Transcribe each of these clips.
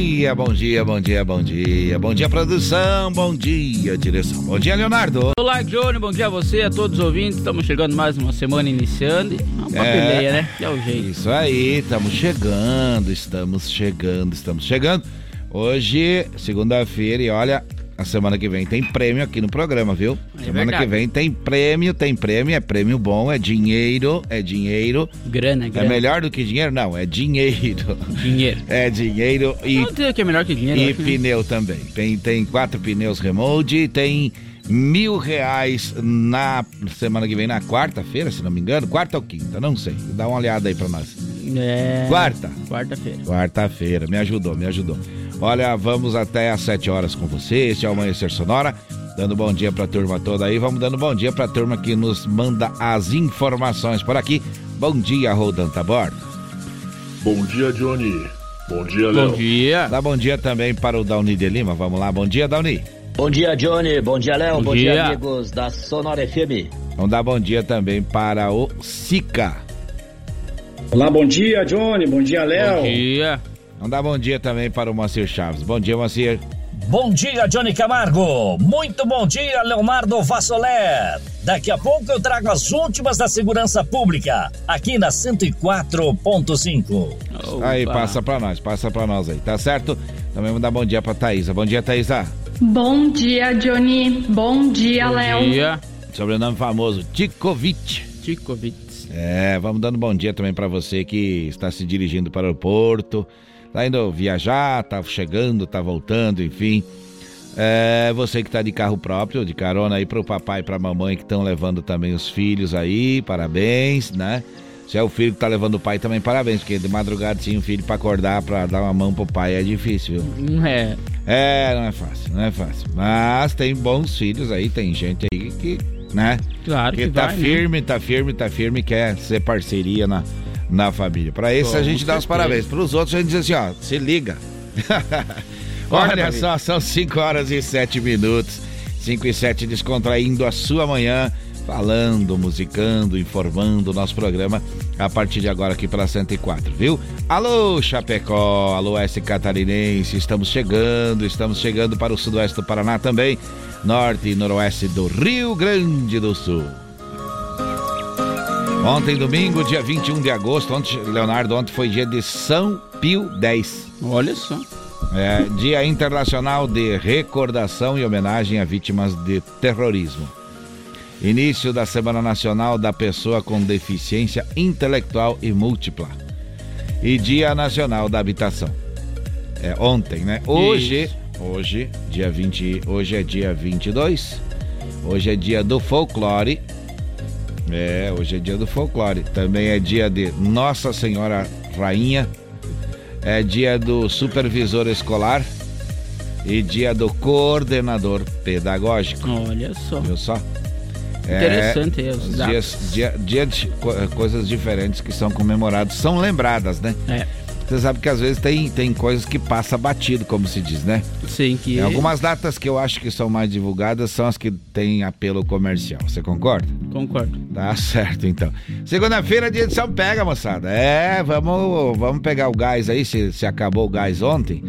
Dia, bom dia, bom dia, bom dia. Bom dia, produção, bom dia, direção. Bom dia, Leonardo. Olá, Johnny, bom dia a você, a todos os ouvintes. Estamos chegando mais uma semana iniciando. Uma É. peleia, né? Que é o jeito. Isso aí, estamos chegando, estamos chegando, estamos chegando. Hoje, segunda-feira, e olha, a semana que vem tem prêmio aqui no programa, viu? É semana verdade. que vem tem prêmio, tem prêmio, é prêmio bom, é dinheiro, é dinheiro. Grana, É grana. melhor do que dinheiro? Não, é dinheiro. Dinheiro. É dinheiro e Não tem o que é melhor que dinheiro. E pneu também. Tem, tem quatro pneus remote, tem mil reais na semana que vem, na quarta-feira, se não me engano. Quarta ou quinta, não sei. Dá uma olhada aí pra nós. É. Quarta. Quarta-feira. Quarta-feira, me ajudou, me ajudou. Olha, vamos até às sete horas com você. Este é o Amanhecer Sonora. Dando bom dia pra turma toda aí. Vamos dando bom dia pra turma que nos manda as informações por aqui. Bom dia, Rodanta Bordo. Bom dia, Johnny. Bom dia, Léo. Bom dia. Dá bom dia também para o Dauni de Lima. Vamos lá, bom dia, Dauni. Bom dia, Johnny. Bom dia, Léo. Bom Bom, dia. dia. amigos da Sonora FM. Vamos dar bom dia também para o Sica. Olá, bom dia, Johnny. Bom dia, Léo. Bom dia. Vamos dar bom dia também para o Moacir Chaves. Bom dia, Moacir. Bom dia, Johnny Camargo. Muito bom dia, Leonardo Vassoler. Daqui a pouco eu trago as últimas da segurança pública, aqui na 104.5. Aí, passa pra nós, passa pra nós aí, tá certo? Também vamos dar bom dia pra Thaísa. Bom dia, Thaísa. Bom dia, Johnny. Bom dia, Bom Léo. dia. Sobrenome famoso, Tikovic. Tikovitz. É, vamos dando bom dia também pra você que está se dirigindo para o porto, tá indo viajar, tá chegando, tá voltando, enfim. É, você que tá de carro próprio, de carona aí pro papai e pra mamãe que estão levando também os filhos aí, parabéns, né? Se é o filho que tá levando o pai também, parabéns, porque de madrugada tinha um filho pra acordar, pra dar uma mão pro pai é difícil, viu? É. É, não é fácil, não é fácil. Mas tem bons filhos aí, tem gente aí que, né? Claro que, Que tá vai, né? firme, tá firme, tá firme, quer ser parceria na, na família. Pra esse Com a gente dá os parabéns. Pros outros a gente diz assim, ó, se liga. Olha só, são 5 horas e 7 minutos. 5 e 7 descontraindo a sua manhã, falando, musicando, informando o nosso programa a partir de agora aqui pela 104, viu? Alô, Chapecó, alô, S Catarinense, estamos chegando, estamos chegando para o sudoeste do Paraná também, norte e noroeste do Rio Grande do Sul. Ontem, domingo, dia 21 de agosto, ontem, Leonardo, ontem foi dia de São Pio X. Olha só. É, Dia Internacional de Recordação e Homenagem a Vítimas de Terrorismo. Início da Semana Nacional da Pessoa com Deficiência Intelectual e Múltipla. E Dia Nacional da Habitação. É ontem, né? Hoje, hoje, dia 20, hoje é dia 22. Hoje é dia do folclore. É, hoje é dia do folclore. Também é dia de Nossa Senhora Rainha. É dia do supervisor escolar e dia do coordenador pedagógico. Olha só. Viu só? É, Interessante aí os dias, dia, dia de co- coisas diferentes que são comemoradas, são lembradas, né? É. Você sabe que às vezes tem, tem coisas que passa batido, como se diz, né? Sim, que. Tem algumas datas que eu acho que são mais divulgadas são as que têm apelo comercial. Você concorda? Concordo. Tá certo, então. Segunda-feira, dia de São Pega, moçada. É, vamos, vamos pegar o gás aí, se, se acabou o gás ontem.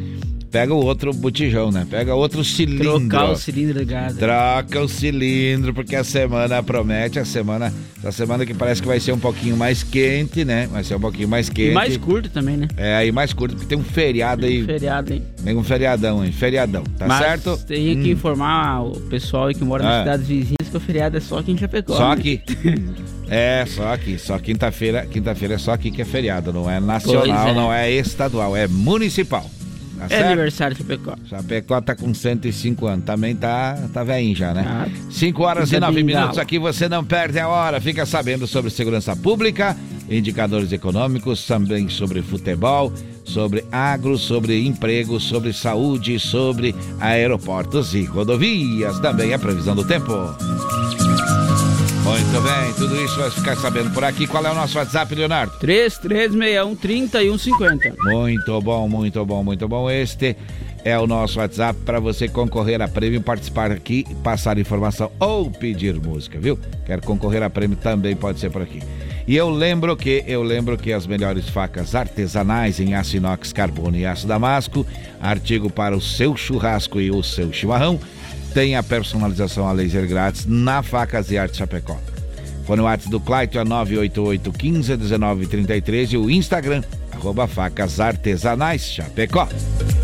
Pega o outro botijão, né? Pega outro cilindro. Trocar o cilindro ligado. Troca o cilindro, porque a semana promete, a semana, a semana que parece que vai ser um pouquinho mais quente, né? Vai ser um pouquinho mais quente. E mais curto também, né? É, aí mais curto, porque tem um feriado aí, Feriado, hein? tem um feriadão aí, feriadão, tá Mas certo? Tem que Hum, informar o pessoal aí que mora Ah. nas cidades vizinhas que o feriado é só aqui em Chapecó. Só né? aqui. É, só aqui. Só quinta-feira. Quinta-feira é só aqui que é feriado. Não é nacional, é. não é estadual, é municipal. Tá É certo? aniversário de Chapecó. Chapecó tá com 105 anos. Também tá, tá velhinho já, né? Ah, 5 horas e Dia 9 bengala. minutos aqui, você não perde a hora. Fica sabendo sobre segurança pública, indicadores econômicos, também sobre futebol. sobre agro, sobre emprego, sobre saúde, sobre aeroportos e rodovias. Também a previsão do tempo. Muito bem, tudo isso vai ficar sabendo por aqui. Qual é o nosso WhatsApp, Leonardo? 3361 3150. Muito bom, muito bom, muito bom. Este é o nosso WhatsApp para você concorrer a prêmio, participar aqui, passar informação ou pedir música, viu? Quer concorrer a prêmio também pode ser por aqui. E eu lembro que eu lembro que as melhores facas artesanais em aço inox, carbono e aço damasco, artigo para o seu churrasco e o seu chimarrão, tem a personalização a laser grátis na Facas e Arte Chapecó. Foi no WhatsApp do Clayton, é 988 15 19 33 e o Instagram, arroba facas artesanais Chapecó.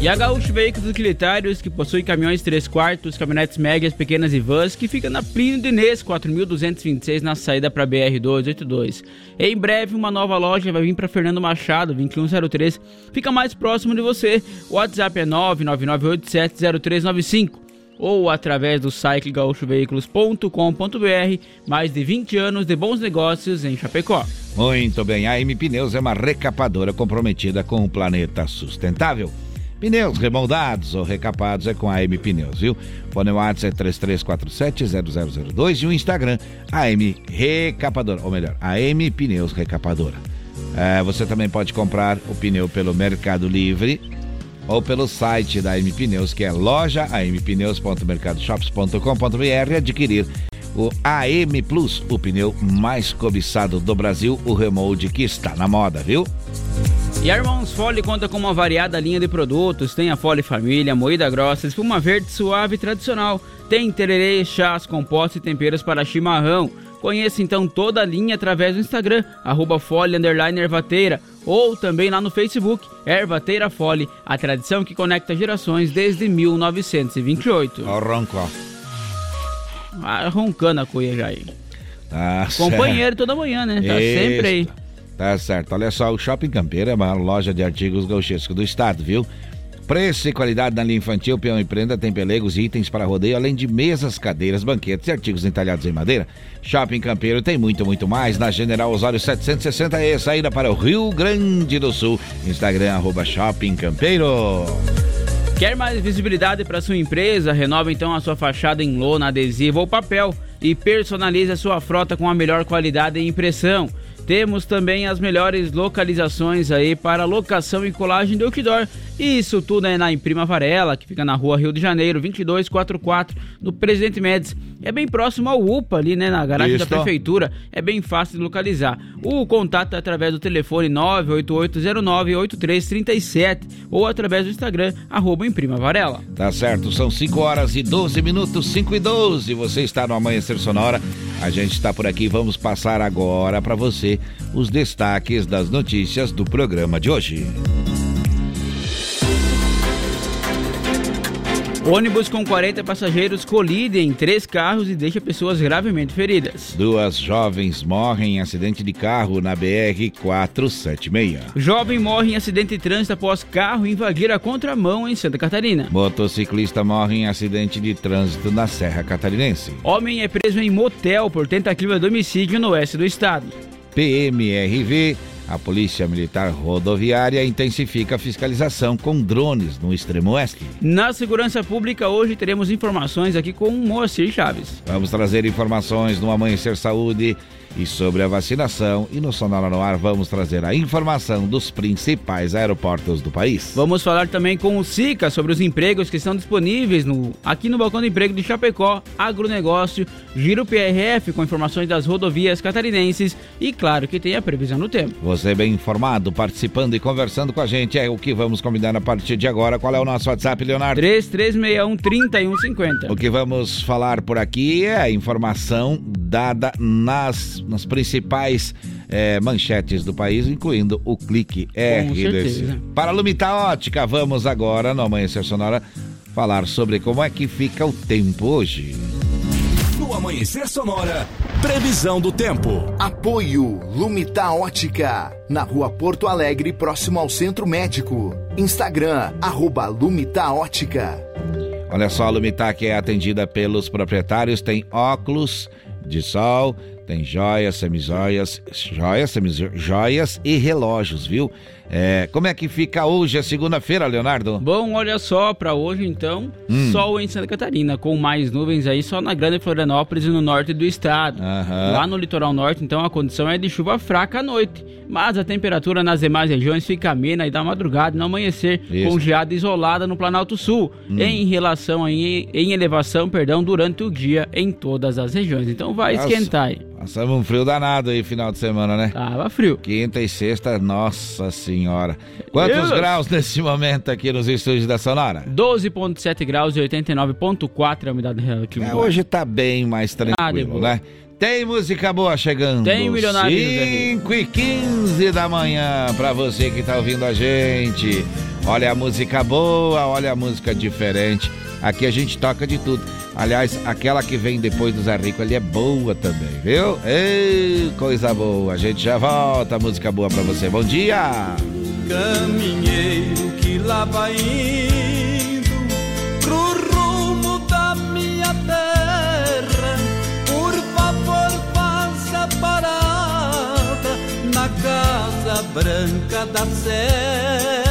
E a Gaúcho Veículos Utilitários, que possui caminhões 3 quartos, caminhonetes médias, pequenas e vans, que fica na Plínio Inês, 4226, na saída para BR-282. Em breve, uma nova loja vai vir para Fernando Machado, 2103, fica mais próximo de você. O WhatsApp é 999870395 ou através do site gaúchoveículos.com.br. Mais de 20 anos de bons negócios em Chapecó. Muito bem, a M Pneus é uma recapadora comprometida com o planeta sustentável. Pneus remoldados ou recapados é com a AM Pneus, viu? Fone WhatsApp é 3347-0002 e o Instagram AM Recapadora, ou melhor, AM Pneus Recapadora. É, você também pode comprar o pneu pelo Mercado Livre ou pelo site da AM Pneus, que é loja ampneus.mercadoshops.com.br adquirir o AM Plus, o pneu mais cobiçado do Brasil, o remold que está na moda, viu? E a Irmãos Fole conta com uma variada linha de produtos. Tem a Fole Família, moída grossa, espuma verde suave e tradicional. Tem tererê, chás, compostos e temperos para chimarrão. Conheça então toda a linha através do Instagram, arroba Fole Ervateira, ou também lá no Facebook, Ervateira Fole, a tradição que conecta gerações desde 1928. Ó, ronco. Ah, roncando a cuia já aí. Tá Companheiro certo. toda manhã, né? Tá Isso. sempre aí. Tá certo. Olha só, o Shopping Campeiro é a maior loja de artigos gauchescos do estado, viu? Preço e qualidade na linha infantil, peão e prenda, tem pelegos e itens para rodeio, além de mesas, cadeiras, banquetes e artigos entalhados em madeira. Shopping Campeiro tem muito, muito mais na General Osório 760 e saída para o Rio Grande do Sul. Instagram, arroba Shopping Campeiro. Quer mais visibilidade para sua empresa? Renova então a sua fachada em lona, adesivo ou papel e personalize a sua frota com a melhor qualidade e impressão. Temos também as melhores localizações aí para locação e colagem de outdoor. E isso tudo é na Imprima Varela, que fica na rua Rio de Janeiro, 2244, no Presidente Médici. É bem próximo ao UPA ali, né, na garagem Isso. da prefeitura. É bem fácil de localizar. O contato é através do telefone 988098337 ou através do Instagram, arroba Imprima Varela. Tá certo, são 5 horas e 12 minutos, 5 e 12. Você está no Amanhecer Sonora. A gente está por aqui. Vamos passar agora para você os destaques das notícias do programa de hoje. Ônibus com 40 passageiros colide em três carros e deixa pessoas gravemente feridas. Duas jovens morrem em acidente de carro na BR 476. Jovem morre em acidente de trânsito após carro invadir a contramão em Santa Catarina. Motociclista morre em acidente de trânsito na Serra Catarinense. Homem é preso em motel por tentativa de homicídio no oeste do estado. PMRV, a Polícia Militar Rodoviária, intensifica a fiscalização com drones no extremo oeste. Na segurança pública, hoje teremos informações aqui com o Moacir Chaves. Vamos trazer informações no Amanhecer Saúde e sobre a vacinação. E no Sonora no Ar vamos trazer a informação dos principais aeroportos do país. Vamos falar também com o Sica sobre os empregos que estão disponíveis no, aqui no Balcão de Emprego de Chapecó, agronegócio, Giro PRF com informações das rodovias catarinenses e claro que tem a previsão do tempo. Você bem informado, participando e conversando com a gente é o que vamos combinar a partir de agora. Qual é o nosso WhatsApp, Leonardo? 3361 3150. O que vamos falar por aqui é a informação dada nas, nas principais eh, manchetes do país, incluindo o clique RDC. Para a Lumita Ótica, vamos agora, no Amanhecer Sonora, falar sobre como é que fica o tempo hoje. No Amanhecer Sonora, previsão do tempo. Apoio Lumita Ótica, na rua Porto Alegre, próximo ao Centro Médico. Instagram, arroba Lumita Ótica. Olha só, a Lumitac é atendida pelos proprietários, tem óculos de sol, tem joias, semijoias, joias, semijoias e relógios, viu? É, como é que fica hoje, a segunda-feira, Leonardo? Bom, olha só, para hoje então, hum. sol em Santa Catarina, com mais nuvens aí só na Grande Florianópolis e no norte do estado. Uhum. Lá no litoral norte, então, a condição é de chuva fraca à noite, mas a temperatura nas demais regiões fica amena e da madrugada no amanhecer, Isso. com geada isolada no Planalto Sul, hum. em relação em, em elevação, perdão, durante o dia em todas as regiões. Então vai Nossa. esquentar aí. Passamos um frio danado aí final de semana, né? Tava frio. Quinta e sexta, nossa senhora. Quantos Deus. graus nesse momento aqui nos estúdios da Sonora? 12,7 graus e 89,4 a umidade aqui. É, hoje tá bem mais tranquilo, ah, né? Tem música boa chegando. Tem milionário. 5 e 15 da manhã pra você que tá ouvindo a gente. Olha a música boa, olha a música diferente. Aqui a gente toca de tudo. Aliás, aquela que vem depois do Zé Rico ali é boa também, viu? Ei, coisa boa. A gente já volta. Música boa pra você. Bom dia! Caminheiro que lá vai indo pro rumo da minha terra. Por favor, faça parada na Casa Branca da Serra.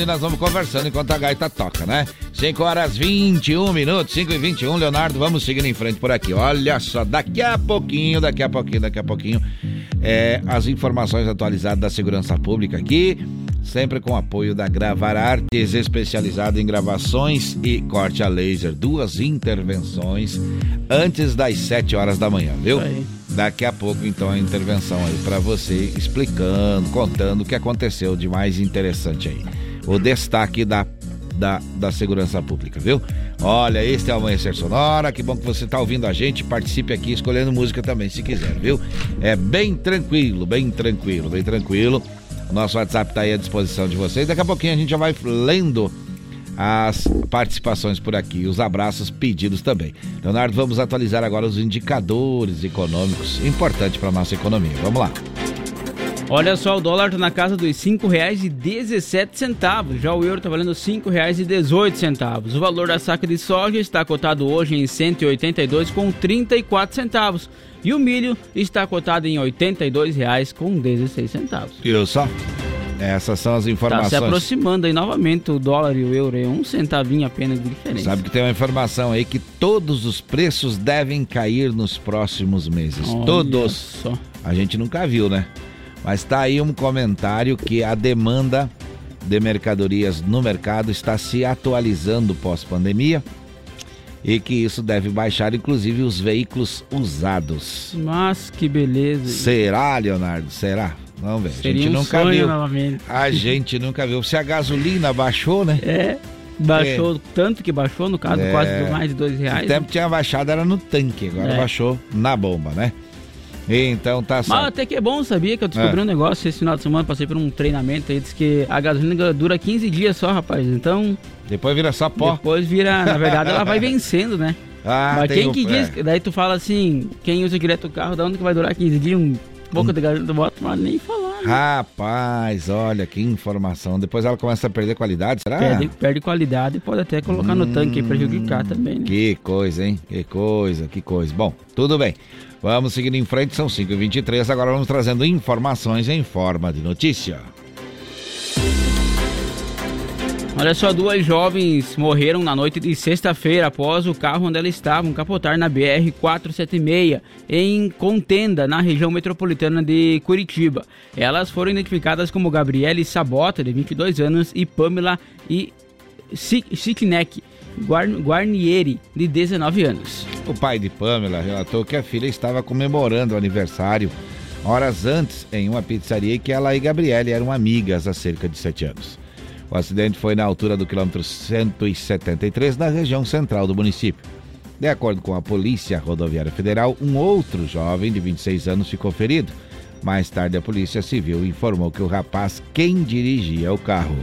e nós vamos conversando enquanto a gaita toca, né? 5 horas 21 minutos, 5 e 21, Leonardo, vamos seguindo em frente por aqui. Olha só, daqui a pouquinho, daqui a pouquinho, daqui a pouquinho, é, as informações atualizadas da segurança pública aqui, sempre com apoio da Gravar Artes, especializado em gravações e corte a laser. Duas intervenções antes das 7 horas da manhã, viu? Daqui a pouco, então, a intervenção aí para você, explicando, contando o que aconteceu de mais interessante aí. O destaque da, da, da segurança pública, viu? Olha, este é o Amanhecer Sonora, que bom que você tá ouvindo a gente, participe aqui escolhendo música também, se quiser, viu? É bem tranquilo, bem tranquilo, bem tranquilo. Nosso WhatsApp tá aí à disposição de vocês. Daqui a pouquinho a gente já vai lendo as participações por aqui, os abraços pedidos também. Leonardo, vamos atualizar agora os indicadores econômicos importantes para nossa economia. Vamos lá. Olha só, o dólar está na casa dos R$ 5,17. Já o euro está valendo R$ 5,18. O valor da saca de soja está cotado hoje em R$ 182,34 centavos. E o milho está cotado em R$ 82,16. Viu só? Essas são as Está informações. se aproximando aí novamente o dólar e o euro. É um centavinho apenas de diferença. Sabe que tem uma informação aí que todos os preços devem cair nos próximos meses. Olha todos. só. A gente nunca viu, né? Mas tá aí um comentário que a demanda de mercadorias no mercado está se atualizando pós-pandemia e que isso deve baixar, inclusive, os veículos usados. Mas que beleza. Será, Leonardo? Será? Vamos ver. a Seria gente um nunca viu. novamente. A gente nunca viu. Se a gasolina baixou, né? É. Baixou tanto que baixou, no caso, É. quase mais de dois reais. O tempo tinha baixado, era no tanque, agora É. baixou na bomba, né? Então tá Mas certo. até que é bom, sabia que eu descobri É. um negócio esse final de semana, passei por um treinamento aí, diz que a gasolina dura 15 dias só, rapaz. Então, Depois vira só pó. depois vira, na verdade, ela vai vencendo, né? Ah, Mas quem o- que diz, é. daí tu fala assim, quem usa direto o carro, da onde que vai durar 15 dias? Um pouco de gasolina do moto, mas nem falar. né? Rapaz, olha que informação. Depois ela começa a perder qualidade, será? Perde, perde qualidade e pode até colocar no tanque e prejudicar também, né? Que coisa, hein? Que coisa, que coisa. Bom, tudo bem. Vamos seguindo em frente, são 5h23. Agora vamos trazendo informações em forma de notícia. Olha só, duas jovens morreram na noite de sexta-feira após o carro onde elas estavam capotar na BR-476 em Contenda, na região metropolitana de Curitiba. Elas foram identificadas como Gabriele Sabota, de 22 anos, e Pamela e Siknek Guarnieri, de 19 anos. O pai de Pamela relatou que a filha estava comemorando o aniversário horas antes em uma pizzaria e que ela e Gabriele eram amigas há cerca de sete anos. O acidente foi na altura do quilômetro 173, na região central do município. De acordo com a Polícia Rodoviária Federal, um outro jovem de 26 anos ficou ferido. Mais tarde, a Polícia Civil informou que o rapaz quem dirigia o carro.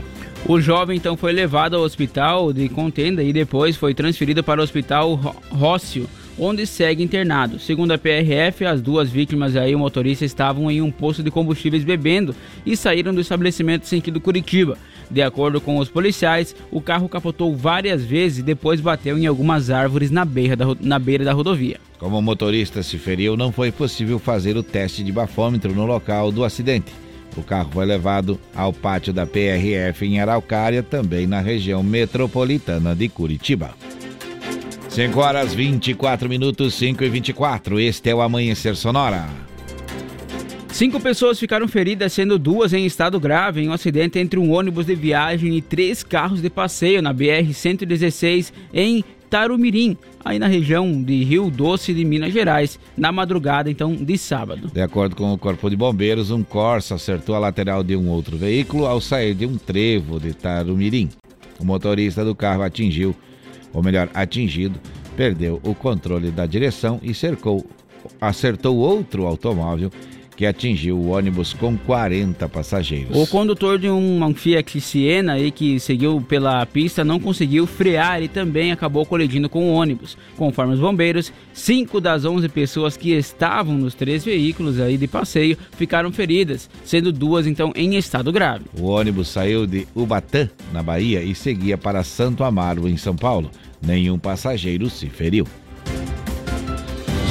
O jovem então foi levado ao hospital de Contenda e depois foi transferido para o hospital Rócio, onde segue internado. Segundo a PRF, as duas vítimas aí, o motorista, estavam em um posto de combustíveis bebendo e saíram do estabelecimento sentido Curitiba. De acordo com os policiais, o carro capotou várias vezes e depois bateu em algumas árvores na beira da, na beira da rodovia. Como o motorista se feriu, não foi possível fazer o teste de bafômetro no local do acidente. O carro foi levado ao pátio da PRF em Araucária, também na região metropolitana de Curitiba. 5 horas 24 minutos, 5 e 24. Este é o Amanhecer Sonora. Cinco pessoas ficaram feridas, sendo duas em estado grave, em um acidente entre um ônibus de viagem e três carros de passeio na BR-116 em Tarumirim, aí na região de Rio Doce de Minas Gerais, na madrugada então de sábado. De acordo com o Corpo de Bombeiros, um Corsa acertou a lateral de um outro veículo ao sair de um trevo de Tarumirim. O motorista do carro atingiu, ou melhor, atingido, perdeu o controle da direção e cercou, acertou outro automóvel que atingiu o ônibus com 40 passageiros. O condutor de um Fiat Siena aí que seguiu pela pista não conseguiu frear e também acabou colidindo com o ônibus. Conforme os bombeiros, cinco das 11 pessoas que estavam nos três veículos aí de passeio ficaram feridas, sendo duas então em estado grave. O ônibus saiu de Ubatã, na Bahia, e seguia para Santo Amaro, em São Paulo. Nenhum passageiro se feriu.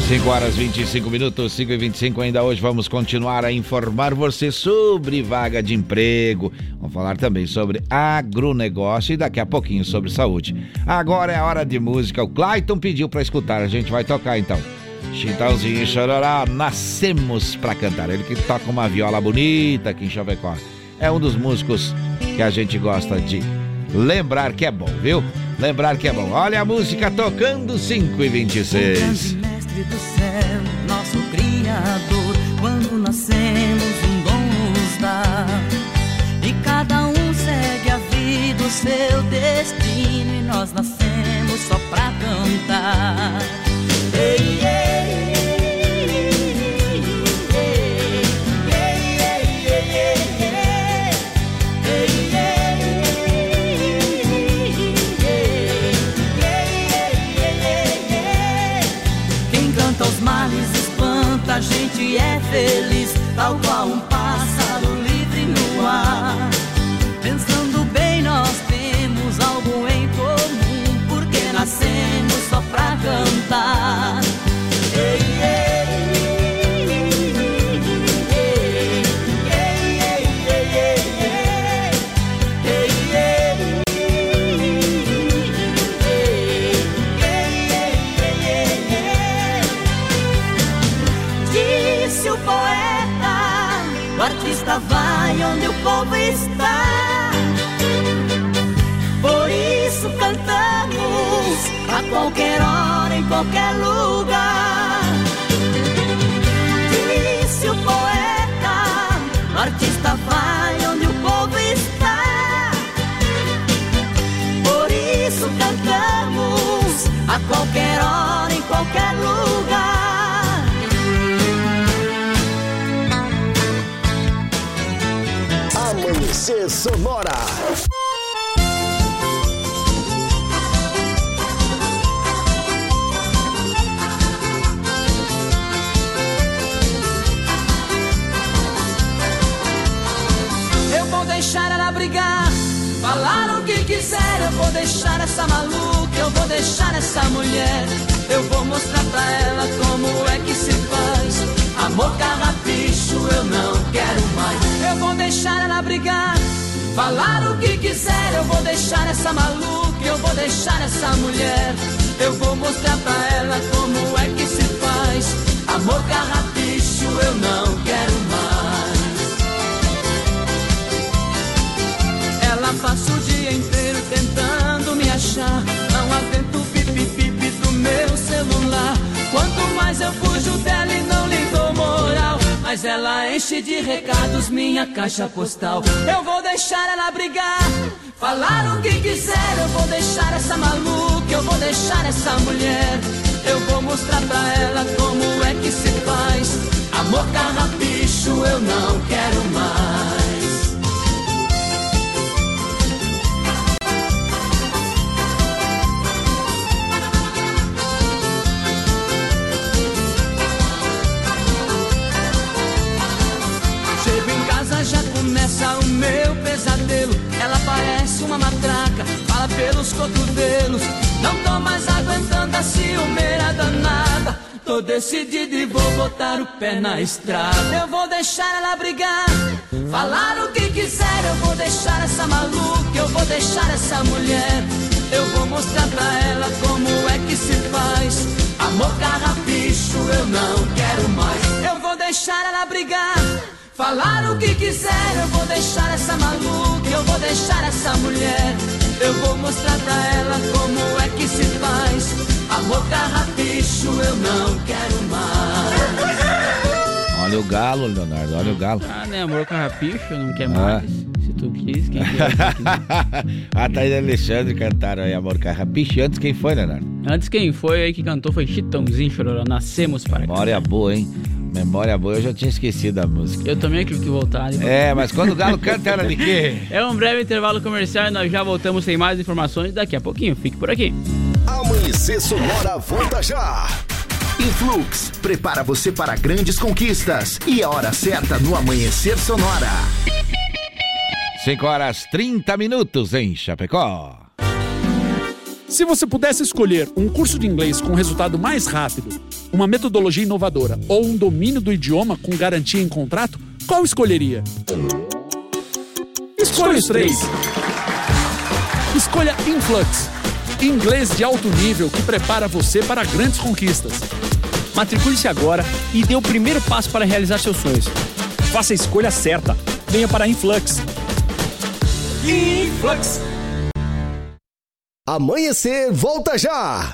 5 horas 25 minutos, 5 e 25 ainda hoje vamos continuar a informar você sobre vaga de emprego. Vamos falar também sobre agronegócio e daqui a pouquinho sobre saúde. Agora é a hora de música. O Clayton pediu para escutar, a gente vai tocar então. Chitãozinho e Chororó, nascemos para cantar. Ele que toca uma viola bonita aqui em Chapecó. É um dos músicos que a gente gosta de lembrar que é bom, viu? Lembrar que é bom. Olha a música tocando 5 e 26 do céu, nosso Criador, quando nascemos um dom nos dá. E cada um segue a vida, o seu destino, e nós nascemos só pra cantar. Ei, gente é feliz, tal qual um pássaro livre no ar. Pensando bem, nós temos algo em comum, porque nascemos só pra cantar. Povo está. Por isso cantamos a qualquer hora, em qualquer lugar. Disse o poeta, o artista vai onde o povo está. Por isso cantamos a qualquer hora, em qualquer lugar. Sonora. Eu vou deixar ela brigar, falar o que quiser. Eu vou deixar essa maluca, eu vou deixar essa mulher. Eu vou mostrar pra ela como é que se faz. Amor carrapicho eu não quero mais. Eu vou deixar ela brigar, falar o que quiser. Eu vou deixar essa maluca, eu vou deixar essa mulher. Eu vou mostrar pra ela como é que se faz. Amor carrapicho eu não quero mais. Ela passa o dia inteiro tentando me achar. Não atento o pipi-pipi do meu celular. Quanto mais eu fujo dela e não moral, mas ela enche de recados minha caixa postal. Eu vou deixar ela brigar, falar o que quiser. Eu vou deixar essa maluca, eu vou deixar essa mulher. Eu vou mostrar pra ela como é que se faz. Amor carrapicho eu não quero mais. Decidido e vou botar o pé na estrada. Eu vou deixar ela brigar, Falar o que quiser, eu vou deixar essa maluca, eu vou deixar essa mulher. Eu vou mostrar pra ela como é que se faz. Amor carrapicho, eu não quero mais. Eu vou deixar ela brigar. Falar o que quiser, eu vou deixar essa maluca, eu vou deixar essa mulher. Eu vou mostrar pra ela como é que se faz. Amor carrapicho, eu não quero mais. Olha o galo, Leonardo, olha o galo. Ah, né, amor carrapicho, não quer mais. Se tu quis, quem quer. a Thaís e Alexandre cantaram aí Amor Carrapicho. Antes quem foi, Leonardo? Antes quem foi aí que cantou foi Chitãozinho Chororó. Nascemos para cá. Memória boa, hein? Memória boa, eu já tinha esquecido a música. Eu também tive que voltar. Né? É, mas quando o Galo canta, era de quê? É um breve intervalo comercial e nós já voltamos sem mais informações daqui a pouquinho. Fique por aqui. Amanhecer Sonora volta já. Influx, prepara você para grandes conquistas. E a hora certa no Amanhecer Sonora. 5 horas 30 minutos em Chapecó. Se você pudesse escolher um curso de inglês com resultado mais rápido, uma metodologia inovadora ou um domínio do idioma com garantia em contrato, qual escolheria? Escolha os três. Escolha Influx, inglês de alto nível que prepara você para grandes conquistas. Matricule-se agora e dê o primeiro passo para realizar seus sonhos. Faça a escolha certa. Venha para Influx. Influx. Amanhecer volta já!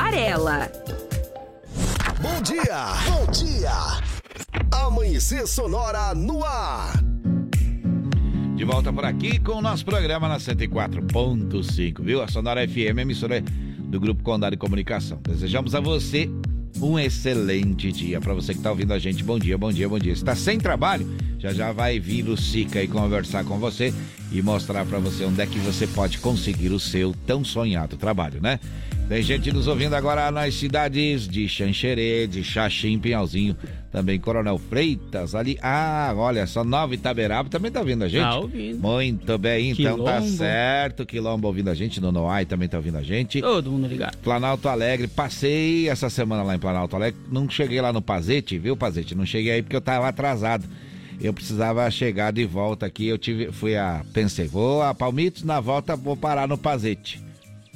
Bom dia! Bom dia! Amanhecer Sonora no ar. De volta por aqui com o nosso programa na 104.5, viu? A Sonora FM, emissora do Grupo Condado de Comunicação. Desejamos a você um excelente dia. Para você que está ouvindo a gente, bom dia, bom dia, bom dia. Está sem trabalho? Já já vai vir o Sica aí conversar com você e mostrar para você onde é que você pode conseguir o seu tão sonhado trabalho, né? Tem gente nos ouvindo agora nas cidades de Xanxerê, de Xaxim, Pinhalzinho, também Coronel Freitas, ali. Ah, olha só, Nova Itaberaba também tá ouvindo a gente? Tá ouvindo. Muito bem, então Quilombo. tá certo. Quilombo ouvindo a gente, Nonoai também tá ouvindo a gente. Todo mundo ligado. Planalto Alegre, passei essa semana lá em Planalto Alegre, não cheguei lá no Pazete, viu, Pazete? Não cheguei aí porque eu tava atrasado. Eu precisava chegar de volta aqui, eu tive, fui a, pensei, vou a Palmitos, na volta vou parar no Pazete.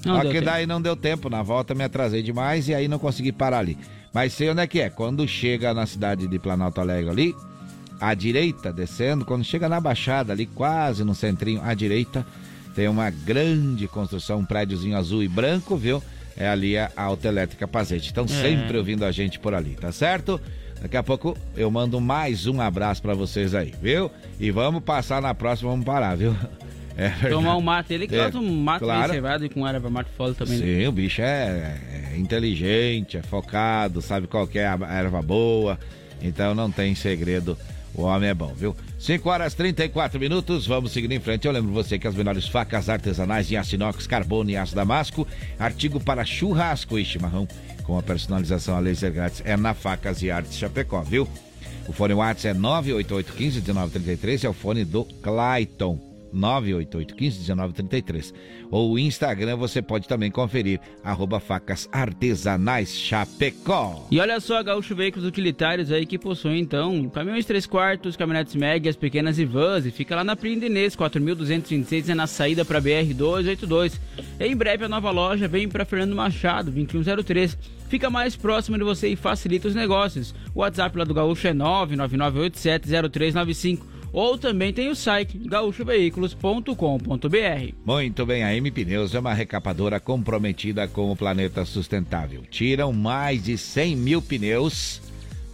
Não Só deu que tempo. daí não deu tempo, na volta me atrasei demais e aí não consegui parar ali. Mas sei onde é que é, quando chega na cidade de Planalto Alegre ali, à direita, descendo, quando chega na Baixada ali, quase no centrinho, à direita, tem uma grande construção, um prédiozinho azul e branco, viu? É ali a, Autoelétrica Pazete. Então É. sempre ouvindo a gente por ali, tá certo? Daqui a pouco eu mando mais um abraço para vocês aí, viu? E vamos passar na próxima, vamos parar, viu? É Tomar um mate. Ele que é, gosta um mate claro. bem cevado e com erva mate fole também. né? Sim, o bicho é, é inteligente, é focado, sabe qual é a erva boa. Então não tem segredo. O homem é bom, viu? 5 horas 34 minutos, vamos seguir em frente. Eu lembro você que as melhores facas artesanais em aço inox, carbono e aço damasco, artigo para churrasco e chimarrão, com a personalização a laser grátis, é na Facas e Artes Chapecó, viu? O fone WhatsApp é 98815-1933, é o fone do Clayton. 98815-1933. Ou Instagram você pode também conferir, arroba facas artesanais Chapecó. E olha só, Gaúcho Veículos Utilitários aí que possuem então caminhões 3 quartos, caminhonetes médias, pequenas e vans e fica lá na Prima Inês, 4226 é na saída para BR 282. Em breve a nova loja vem para Fernando Machado, 2103. Fica mais próximo de você e facilita os negócios. O WhatsApp lá do Gaúcho é 999870395 ou também tem o site gaúchoveículos.com.br. Muito bem, a M Pneus é uma recapadora comprometida com o planeta sustentável. Tiram mais de 100 mil pneus,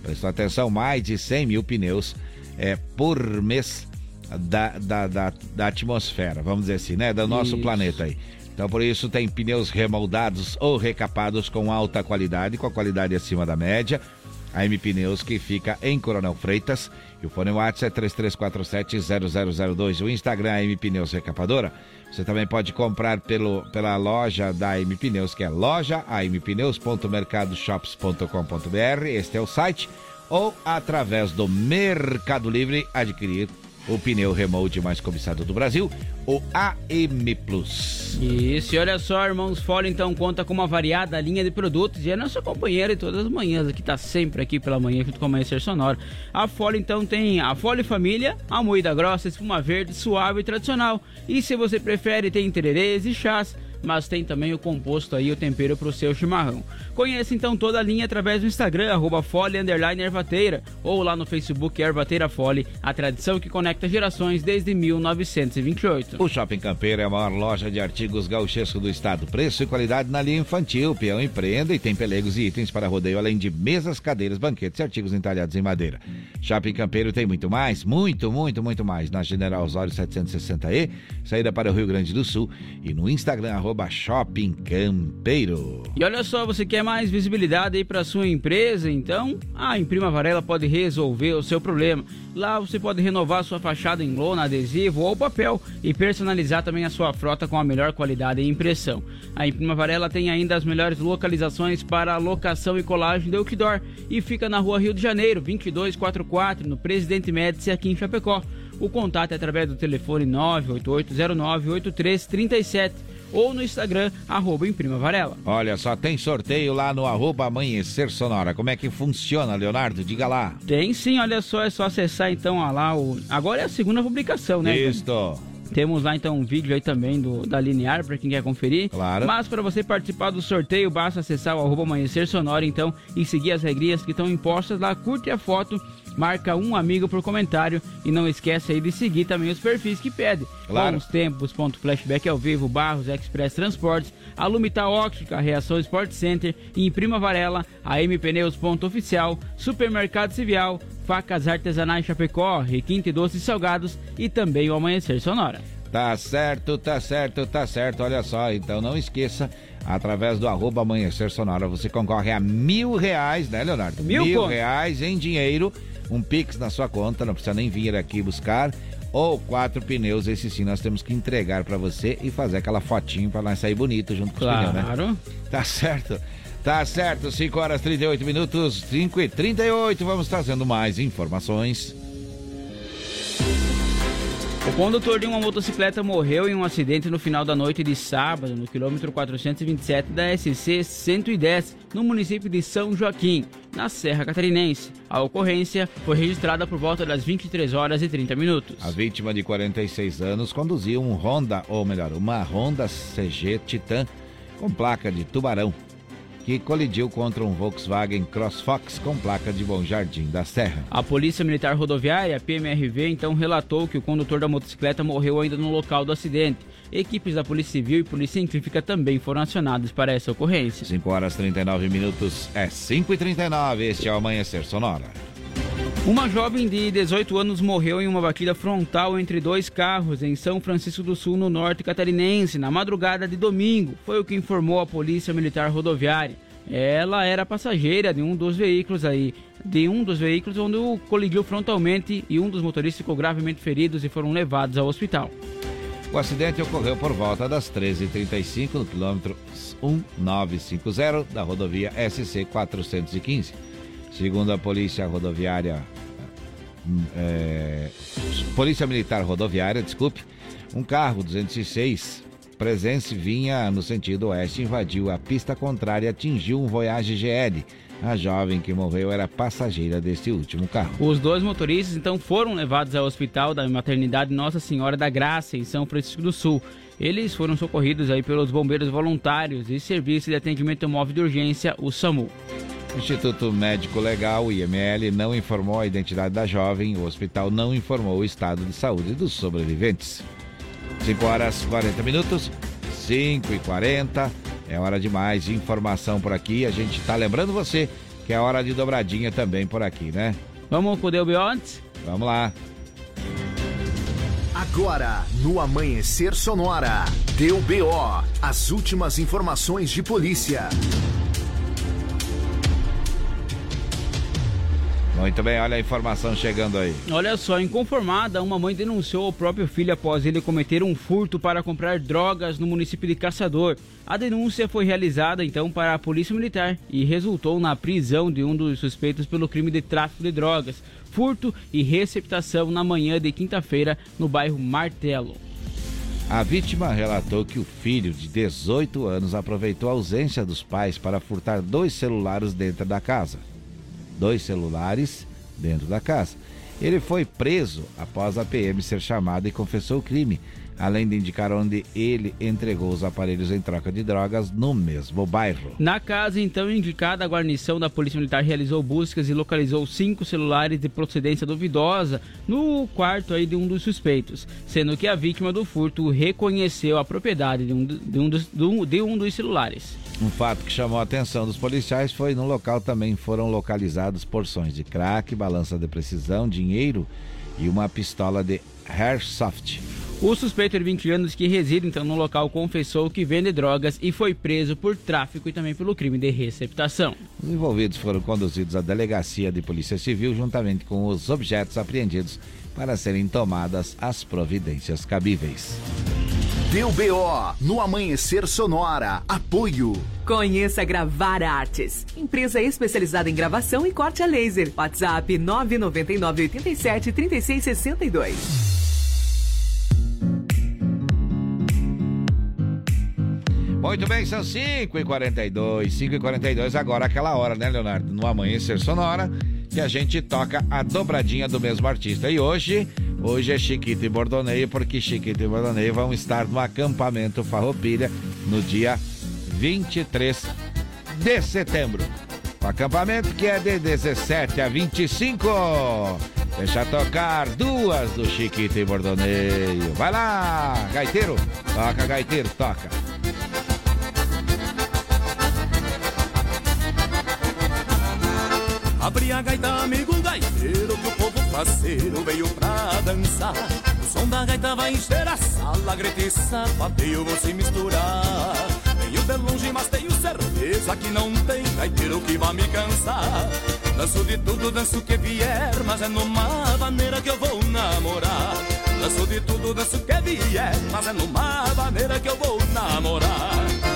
prestou atenção, mais de 100 mil pneus é, por mês da, da, da, da atmosfera, vamos dizer assim, né? Do nosso Isso. planeta aí. Então, por isso, tem pneus remoldados ou recapados com alta qualidade, com a qualidade acima da média. A M Pneus que fica em Coronel Freitas. E o fone WhatsApp é 3347-0002. O Instagram é M Pneus Recapadora. Você também pode comprar pelo, pela loja da M Pneus, que é loja ampneus.mercadoshops.com.br. Este é o site. Ou através do Mercado Livre adquirir o pneu remote mais cobiçado do Brasil, o AM Plus. Isso, e olha só, irmãos Fole então conta com uma variada linha de produtos e é nossa companheira de todas as manhãs, aqui tá sempre aqui pela manhã junto com a Amanhecer Sonora. A Fole então tem a Fole Família, a moída grossa, espuma verde, suave e tradicional. E se você prefere, tem tererês e chás mas tem também o composto aí, o tempero para o seu chimarrão. Conheça então toda a linha através do Instagram, arroba Ervateira, ou lá no Facebook Ervateira Fole, a tradição que conecta gerações desde 1928. O Shopping Campeiro é a maior loja de artigos gauchesco do estado. Preço e qualidade na linha infantil, peão empreenda e tem pelegos e itens para rodeio, além de mesas, cadeiras, banquetes e artigos entalhados em madeira. Shopping Campeiro tem muito mais, muito, muito, muito mais. Na General Osório 760E, saída para o Rio Grande do Sul e no Instagram, arroba Shopping Campeiro. E olha só, você quer mais visibilidade aí para sua empresa? Então, a Imprima Varela pode resolver o seu problema. Lá você pode renovar sua fachada em lona, adesivo ou papel e personalizar também a sua frota com a melhor qualidade e impressão. A Imprima Varela tem ainda as melhores localizações para locação e colagem de outdoor e fica na rua Rio de Janeiro, 2244, no Presidente Médici, aqui em Chapecó. O contato é através do telefone 988098337 ou no Instagram, arroba Imprima Varela. Olha só, tem sorteio lá no arroba Amanhecer Sonora. Como é que funciona, Leonardo? Diga lá. Tem sim, olha só, é só acessar então lá o. Agora é a segunda publicação, né? Isto. Temos lá então um vídeo aí também do, da Linear para quem quer conferir. Claro. Mas para você participar do sorteio, basta acessar o arroba Amanhecer Sonora então e seguir as regrinhas que estão impostas lá. Curte a foto, marca um amigo por comentário e não esquece aí de seguir também os perfis que pede. Claro. Bons tempos, ponto flashback ao vivo, Barros, Express Transportes, a Lumita Óptica, Reação Sport Center e Imprima Varela, a M Pneus ponto oficial, Supermercado Civil, Facas Artesanais Chapecó, Requinte Doces e Salgados e também o Amanhecer Sonora. Tá certo, tá certo, tá certo. Olha só, então não esqueça, através do arroba Amanhecer Sonora, você concorre a mil reais, né, Leonardo? Mil mil reais em dinheiro, um Pix na sua conta, não precisa nem vir aqui buscar. Ou quatro pneus, esse sim nós temos que entregar pra você e fazer aquela fotinho pra nós sair bonito junto com os pneus, né? Claro. Tá certo. Tá certo, 5 horas 38 minutos, 5 e 38. Vamos trazendo mais informações. O condutor de uma motocicleta morreu em um acidente no final da noite de sábado, no quilômetro 427 da SC 110, no município de São Joaquim, na Serra Catarinense. A ocorrência foi registrada por volta das 23 horas e 30 minutos. A vítima de 46 anos conduzia um Honda, ou melhor, uma Honda CG Titan com placa de tubarão, que colidiu contra um Volkswagen CrossFox com placa de Bom Jardim da Serra. A Polícia Militar Rodoviária, PMRV, então relatou que o condutor da motocicleta morreu ainda no local do acidente. Equipes da Polícia Civil e Polícia Científica também foram acionadas para essa ocorrência. 5 horas 39 minutos, é 5 e 39 este é o Amanhecer Sonora. Uma jovem de 18 anos morreu em uma batida frontal entre dois carros em São Francisco do Sul, no norte catarinense, na madrugada de domingo. Foi o que informou a Polícia Militar Rodoviária. Ela era passageira de um dos veículos aí, de um dos veículos onde o colidiu frontalmente e um dos motoristas ficou gravemente feridos e foram levados ao hospital. O acidente ocorreu por volta das 13h35 no quilômetro 1950 da rodovia SC 415. Segundo a Polícia Rodoviária, é, Polícia Militar Rodoviária, desculpe, um carro 206 Presença vinha no sentido oeste, invadiu a pista contrária e atingiu um Voyage GL. A jovem que morreu era passageira deste último carro. Os dois motoristas então foram levados ao hospital da maternidade Nossa Senhora da Graça, em São Francisco do Sul. Eles foram socorridos aí pelos bombeiros voluntários e Serviço de Atendimento Móvel de Urgência, o SAMU. O Instituto Médico Legal, o IML, não informou a identidade da jovem, o hospital não informou o estado de saúde dos sobreviventes. 5 horas 40 minutos, 5 e 40 é hora de mais informação por aqui. A gente tá lembrando você que é hora de dobradinha também por aqui, né? Vamos pro Deu antes? Vamos lá. Agora, no Amanhecer Sonora, Deu BO, as últimas informações de polícia. Muito bem, olha a informação chegando aí. Olha só, inconformada, uma mãe denunciou o próprio filho após ele cometer um furto para comprar drogas no município de Caçador. A denúncia foi realizada então para a Polícia Militar e resultou na prisão de um dos suspeitos pelo crime de tráfico de drogas, furto e receptação na manhã de quinta-feira no bairro Martelo. A vítima relatou que o filho de 18 anos aproveitou a ausência dos pais para furtar dois celulares dentro da casa dois celulares dentro da casa. Ele foi preso após a PM ser chamada e confessou o crime, além de indicar onde ele entregou os aparelhos em troca de drogas no mesmo bairro. Na casa então indicada, a guarnição da Polícia Militar realizou buscas e localizou cinco celulares de procedência duvidosa no quarto aí de um dos suspeitos, sendo que a vítima do furto reconheceu a propriedade de um, de um, dos, de um dos celulares. Um fato que chamou a atenção dos policiais foi no local também foram localizados porções de crack, balança de precisão, dinheiro e uma pistola de airsoft. O suspeito de 20 anos que reside então no local confessou que vende drogas e foi preso por tráfico e também pelo crime de receptação. Os envolvidos foram conduzidos à delegacia de polícia civil juntamente com os objetos apreendidos para serem tomadas as providências cabíveis. Deu BO no Amanhecer Sonora. Apoio. Conheça Gravar Artes, empresa especializada em gravação e corte a laser. WhatsApp 999 87 3662. Muito bem, são 5 e 42 5 e 42 agora aquela hora, né, Leonardo? No Amanhecer Sonora, que a gente toca a dobradinha do mesmo artista. E hoje Hoje é Chiquito e Bordoneio, porque Chiquito e Bordoneio vão estar no acampamento Farroupilha no dia 23 de setembro. O acampamento que é de 17 a 25. Deixa tocar duas do Chiquito e Bordoneio. Vai lá, gaiteiro. Toca, gaiteiro, toca. Abri a gaita, amigo gaiteiro, que o povo parceiro veio pra dançar. O som da gaita vai encher a sala, grita e sapateio vão se misturar. Venho de longe, mas tenho certeza que não tem gaiteiro que vá me cansar. Danço de tudo, danço que vier, mas é numa maneira que eu vou namorar. Danço de tudo, danço que vier, mas é numa maneira que eu vou namorar.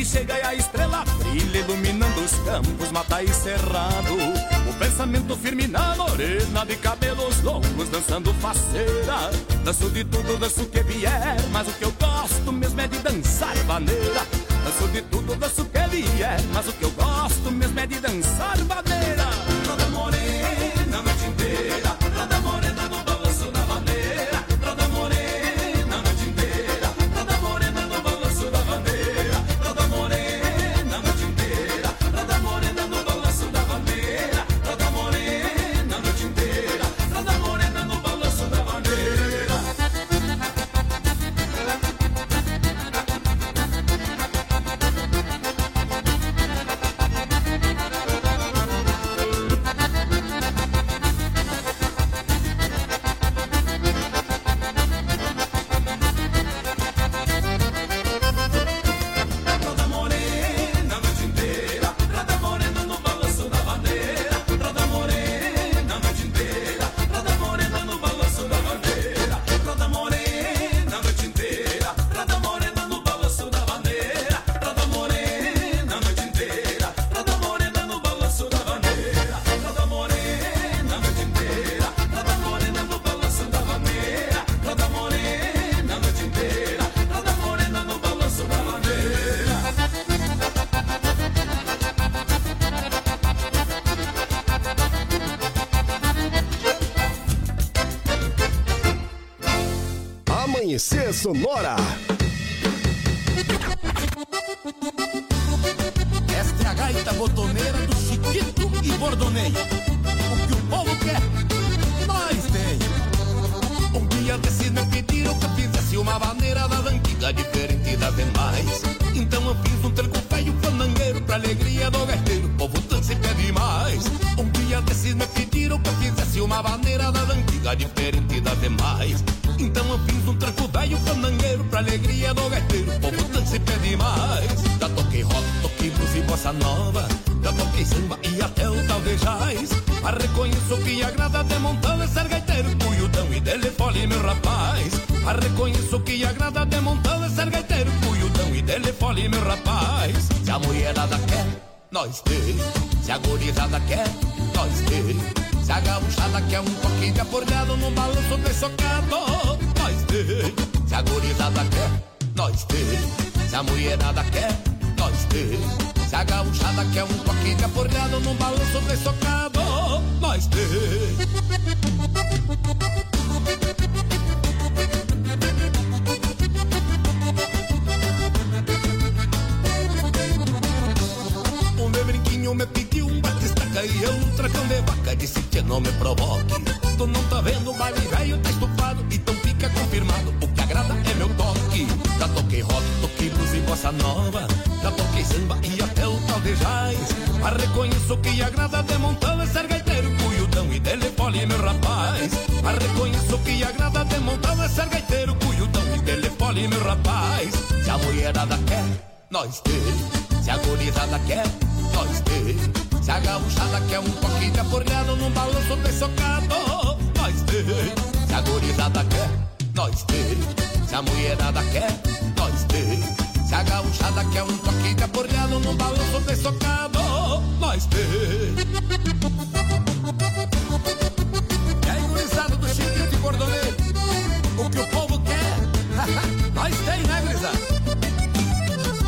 Noite chega e a estrela brilha, iluminando os campos, mata e cerrado. O pensamento firme na morena, de cabelos longos, dançando faceira. Danço de tudo, danço o que vier, mas o que eu gosto mesmo é de dançar vaneira. Danço de tudo, danço alegria do gaiteiro. O povo dança e pede mais. Já toquei rock, toquei blues e bossa nova. Já toquei samba e até o talvejais. Mas reconheço que agrada de montão é ser gaiteiro, cuiudão e telefone, meu rapaz. Mas reconheço que agrada de montão é ser gaiteiro, cuiudão e telefone, meu rapaz. Se a mulherada quer, nós tem. Se a gorizada quer, nós tem. Se a gauchada quer um pouquinho de aporreado no balanço bem socado, nós tem. Se a gorizada quer, nós tem. Se a mulherada quer, nós tem. Se a gauchada quer um pouquinho de aporreado no balanço bem socado, nós tem. Me pediu um batistaca e eu um tracão de vaca Disse que não me provoque Tu não tá vendo, o baile velho tá estufado Então fica confirmado, o que agrada é meu toque. Já toquei rock, toquei blues e bossa nova. Já toquei samba e até o talvejais Mas reconheço que agrada de montão é ser gaiteiro Cuiudão e telefone, meu rapaz. Mas reconheço que agrada de montão é ser gaiteiro Cuiudão e telefone, meu rapaz. Se a mulherada quer, nós tem se a gorizada quer, nós tem. Se a gauchada quer um pouquinho de aporreado num balanço bem socado, nós tem. Se a gorizada quer, nós tem. Se a mulherada quer, nós tem. Se a gauchada quer um pouquinho de aporreado num balanço bem nós tem. E aí, gurizada do Chiquito e Bordoneiro, o que o povo quer, nós tem, né, gurizada?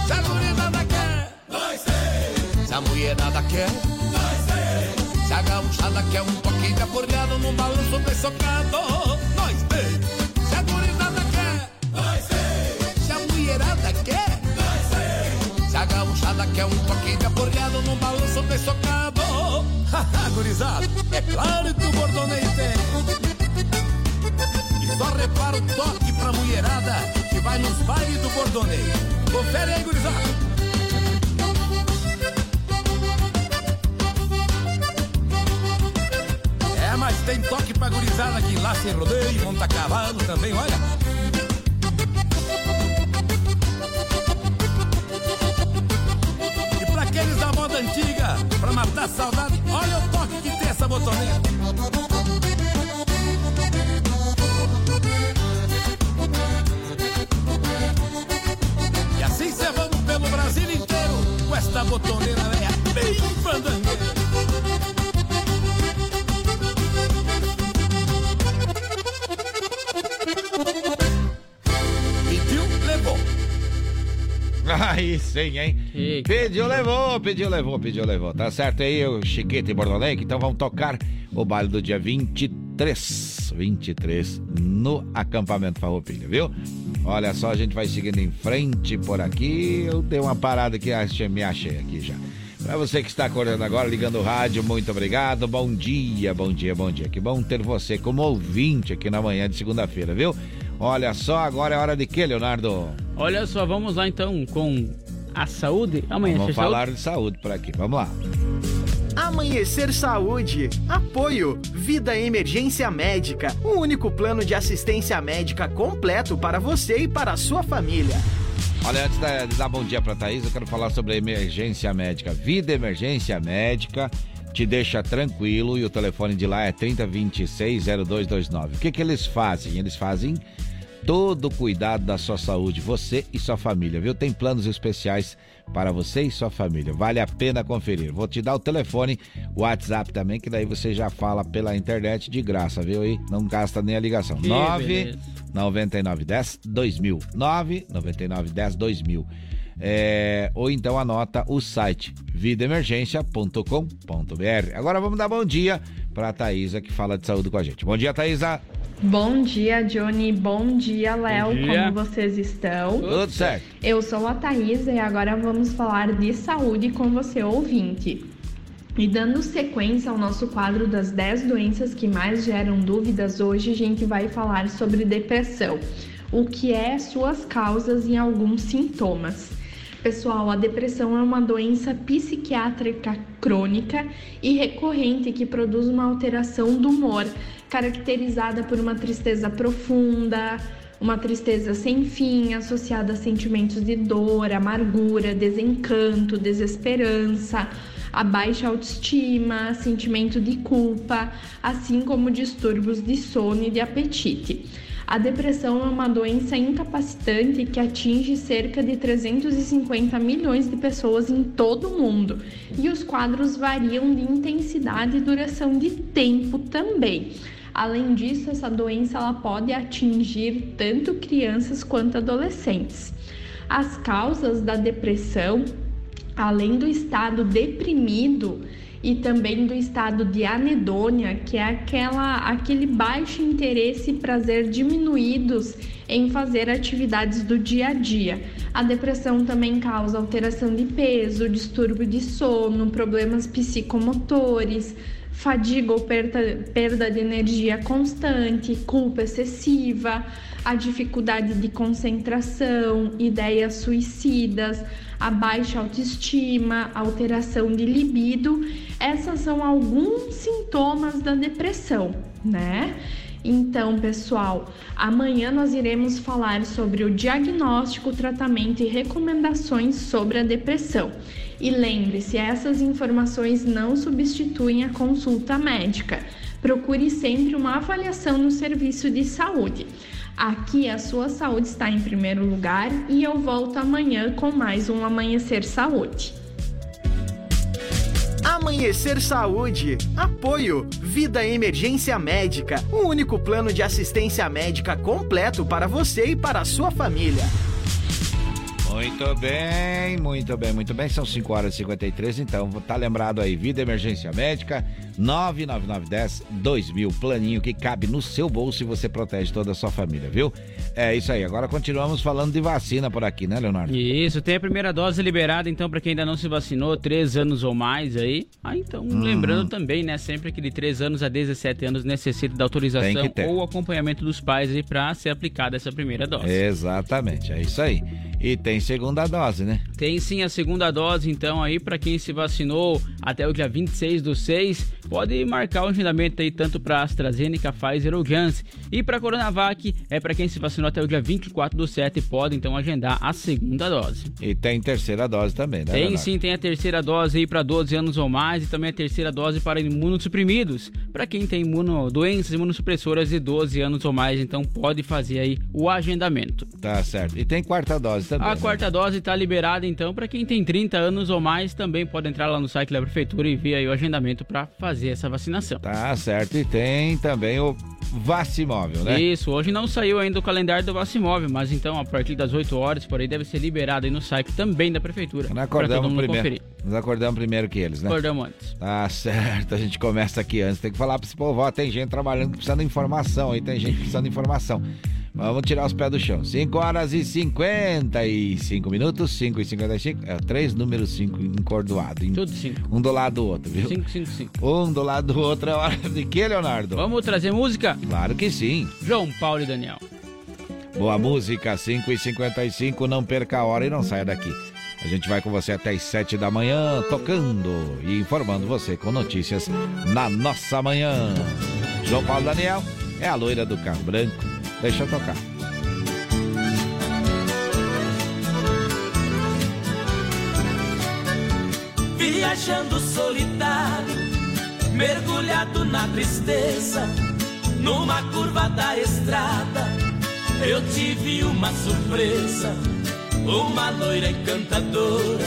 Se a gurizada quer, nós tem. Se a mulherada quer, nós tem. Se a gauchada quer um pouquinho de aporreado num balanço bem socado, Se gauchada quer um pouquinho de aporreado num balanço bem socado, haha, gurizada, é claro que o bordoneio tem. E só repara o toque pra mulherada que vai nos bailes do bordoneio. Confere aí, gurizada. É, mas tem toque pra gurizada que lá sem rodeio, monta cavalo também, olha. moda antiga pra matar saudade. Olha o toque que tem essa botoneta. E assim cê vamos pelo Brasil inteiro com esta botoneira né? bem bandangueira. Aí sim, hein? Pediu, levou, pediu, levou, pediu, levou. Tá certo aí, o Chiquete e Bordolenque. Então vamos tocar o baile do dia 23. 23 no acampamento Farroupilha, viu? Olha só, a gente vai seguindo em frente por aqui. Eu dei uma parada que achei, me achei aqui já. Pra você que está acordando agora, ligando o rádio, muito obrigado. Bom dia, bom dia, bom dia. Que bom ter você como ouvinte aqui na manhã de segunda-feira, viu? Olha só, agora é hora de quê, Leonardo? Olha só, vamos lá então com a saúde. Amanhã Vamos falar de saúde por aqui, vamos lá. Amanhecer Saúde. Apoio. Vida Emergência Médica. O único plano de assistência médica completo para você e para a sua família. Olha, antes de dar bom dia pra Thaís, eu quero falar sobre a emergência médica. Vida Emergência Médica te deixa tranquilo e o telefone de lá é 3026-0229. O que, que eles fazem? Eles fazem todo o cuidado da sua saúde, você e sua família, viu? Tem planos especiais para você e sua família. Vale a pena conferir. Vou te dar o telefone, o WhatsApp também, que daí você já fala pela internet de graça, viu aí? Não gasta nem a ligação. Que 9 beleza. 9910 2000. 9 9910 2000. É, ou então anota o site vidaemergência.com.br. Agora vamos dar bom dia para Thaisa que fala de saúde com a gente. Bom dia, Thaisa. Bom dia, Johnny. Bom dia, Léo. Como vocês estão? Tudo certo. Eu sou a Thaisa e agora vamos falar de saúde com você, ouvinte. E dando sequência ao nosso quadro das 10 doenças que mais geram dúvidas, hoje a gente vai falar sobre depressão, o que é, suas causas e alguns sintomas. Pessoal, a depressão é uma doença psiquiátrica crônica e recorrente que produz uma alteração do humor, caracterizada por uma tristeza profunda, uma tristeza sem fim, associada a sentimentos de dor, amargura, desencanto, desesperança, a baixa autoestima, sentimento de culpa, assim como distúrbios de sono e de apetite. A depressão é uma doença incapacitante que atinge cerca de 350 milhões de pessoas em todo o mundo, e os quadros variam de intensidade e duração de tempo também. Além disso, essa doença ela pode atingir tanto crianças quanto adolescentes. As causas da depressão, além do estado deprimido e também do estado de anedônia, que é aquela, aquele baixo interesse e prazer diminuídos em fazer atividades do dia a dia. A depressão também causa alteração de peso, distúrbio de sono, problemas psicomotores, fadiga ou perda, perda de energia constante, culpa excessiva, a dificuldade de concentração, ideias suicidas, a baixa autoestima, alteração de libido. Essas são alguns sintomas da depressão, né? Então, pessoal, amanhã nós iremos falar sobre o diagnóstico, tratamento e recomendações sobre a depressão. E lembre-se, essas informações não substituem a consulta médica. Procure sempre uma avaliação no serviço de saúde. Aqui a sua saúde está em primeiro lugar e eu volto amanhã com mais um Amanhecer Saúde. Amanhecer Saúde. Apoio. Vida Emergência Médica. O único plano de assistência médica completo para você e para a sua família. Muito bem, muito bem, muito bem. São 5 horas e 53, então tá lembrado aí, Vida Emergência Médica, 99910 2000, planinho que cabe no seu bolso e você protege toda a sua família, viu? É isso aí. Agora continuamos falando de vacina por aqui, né, Leonardo? Isso, tem a primeira dose liberada, então, para quem ainda não se vacinou, 3 anos ou mais aí. Ah, então, Uhum. lembrando também, né, sempre que de 3 anos a 17 anos necessita da autorização ou acompanhamento dos pais aí para ser aplicada essa primeira dose. Exatamente, é isso aí. E tem segunda dose, né? Tem sim a segunda dose, então, aí, para quem se vacinou até o dia 26 do 6, pode marcar o agendamento aí tanto para AstraZeneca, Pfizer ou Janssen. E para Coronavac, é para quem se vacinou até o dia 24 do 7, pode então agendar a segunda dose. E tem terceira dose também, né? Tem Leonardo? sim, tem a terceira dose aí para 12 anos ou mais e também a terceira dose para imunossuprimidos. Para quem tem imuno, doenças imunossupressoras de 12 anos ou mais, então pode fazer aí o agendamento. Tá certo. E tem quarta dose também. A né? quarta dose está liberada então, para quem tem 30 anos ou mais, também pode entrar lá no site da prefeitura e ver aí o agendamento para fazer essa vacinação. Tá certo. E tem também o Vacimóvel, né? Isso, hoje não saiu ainda o calendário do Vacimóvel, mas então a partir das 8 horas, por aí, deve ser liberado aí no site também da prefeitura. Nós acordamos primeiro. Nós acordamos primeiro que eles, né? Acordamos antes. Tá certo, a gente começa aqui antes. Tem que falar para esse povo, ó, tem gente trabalhando precisando de informação aí, tem gente precisando de informação. Vamos tirar os pés do chão. 5 horas e 55 minutos, 5 e 55. É, três números 5 encordoados. Tudo 5. Um do lado do outro, viu? 5, 5, 5. Um do lado do outro é hora de que, Leonardo? Vamos trazer música? Claro que sim. João Paulo e Daniel. Boa música, 5 e 55 Não perca a hora e não saia daqui. A gente vai com você até as 7 da manhã, tocando e informando você com notícias na nossa manhã. João Paulo Daniel é a loira do carro branco Deixa eu tocar. Viajando solitário, mergulhado na tristeza, numa curva da estrada, eu tive uma surpresa. Uma loira encantadora,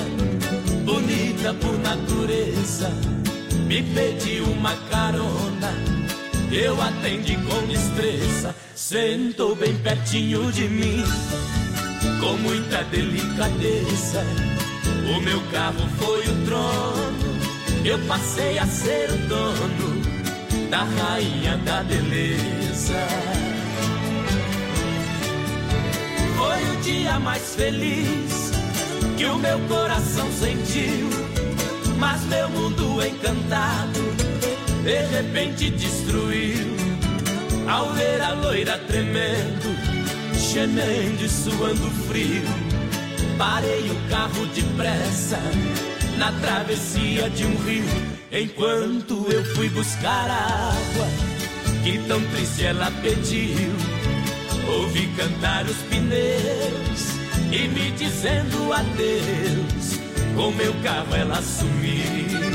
bonita por natureza, me pediu uma carona. Eu atendi com destreza sentou bem pertinho de mim, com muita delicadeza. O meu carro foi o trono, eu passei a ser o dono da rainha da beleza. Foi o dia mais feliz que o meu coração sentiu, mas meu mundo encantado de repente destruiu ao ver a loira tremendo, gemendo e suando frio, parei o carro depressa na travessia de um rio. Enquanto eu fui buscar água, que tão triste ela pediu. Ouvi cantar os pneus e me dizendo adeus. Com meu carro ela sumiu.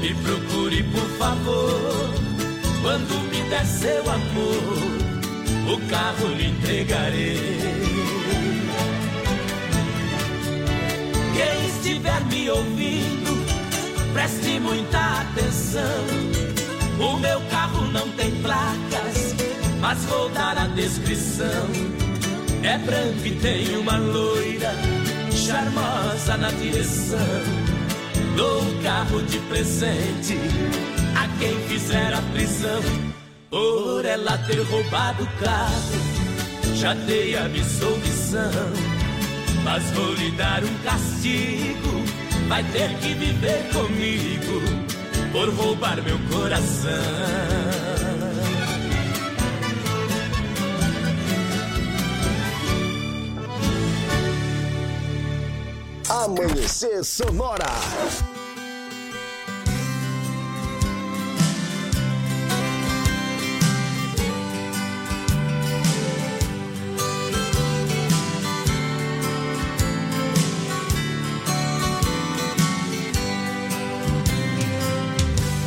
Me procure, por favor. Quando me der seu amor, o carro lhe entregarei. Quem estiver me ouvindo, preste muita atenção. O meu carro não tem placas, mas vou dar a descrição. É branco e tem uma loira charmosa na direção. Dou um carro de presente a quem fizer a prisão por ela ter roubado o carro. Já dei a absolvição, mas vou lhe dar um castigo. Vai ter que viver comigo por roubar meu coração. Amanhecer Sonora.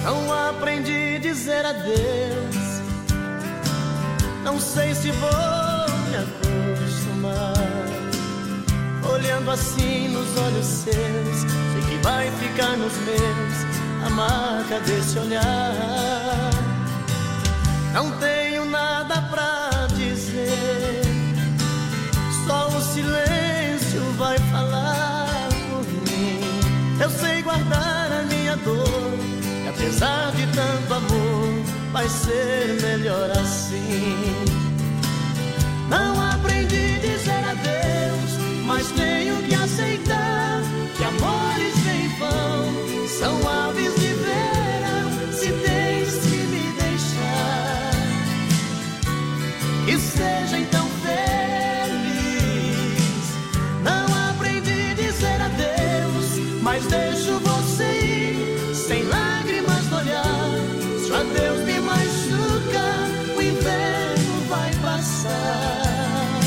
Não aprendi a dizer adeus. Não sei se vou me acostumar. Olhando assim nos olhos seus, sei que vai ficar nos meus a marca desse olhar. Não tenho nada pra dizer, só o silêncio vai falar por mim. Eu sei guardar a minha dor, e apesar de tanto amor, vai ser melhor assim. Não aprendi a dizer adeus, mas tenho amores em vão são aves de verão. Se tens que me deixar, que seja então feliz. Não aprendi a dizer adeus, mas deixo você sem lágrimas no olhar. Se o adeus me machuca, o inverno vai passar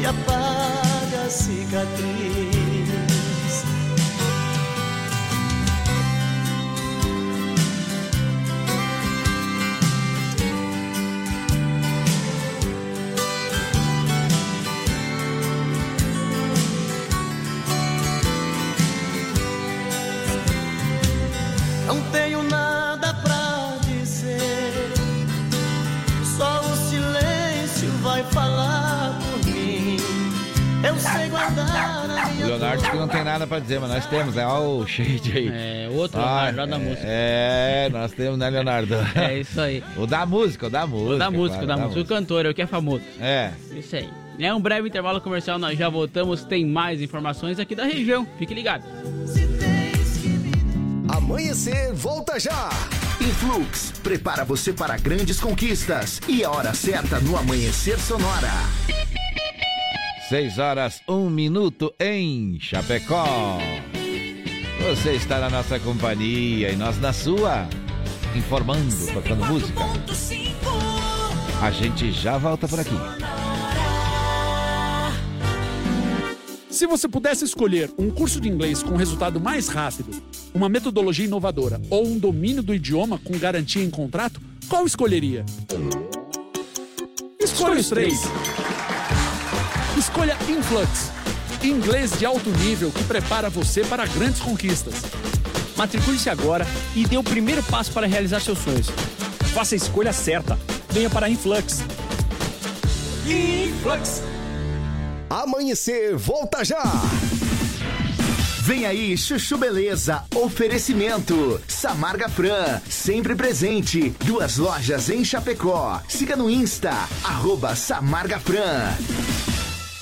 e apaga a cicatriz. Que não tem nada pra dizer, mas nós temos, né? Olha o shade aí. É, outro Ah, Leonardo lá da música. É, nós temos, né, Leonardo? É isso aí. O da música, o da música. O da música, o claro, da música. O cantor, é o que é famoso. É. Isso aí. É um breve intervalo comercial, nós já voltamos. Tem mais informações aqui da região. Fique ligado. Amanhecer, volta já! Influx prepara você para grandes conquistas e a hora certa no Amanhecer Sonora. 6 horas, 1 minuto em Chapecó. Você está na nossa companhia e nós na sua, informando, tocando música. A gente já volta por aqui. Se você pudesse escolher um curso de inglês com resultado mais rápido, uma metodologia inovadora ou um domínio do idioma com garantia em contrato, qual escolheria? Escolha os três. Escolha Influx, inglês de alto nível que prepara você para grandes conquistas. Matricule-se agora e dê o primeiro passo para realizar seus sonhos. Faça a escolha certa. Venha para Influx. Influx. Amanhecer, volta já! Vem aí, Chuchu Beleza, oferecimento. Samarga Fran, sempre presente. Duas lojas em Chapecó. Siga no Insta, arroba Samarga Fran.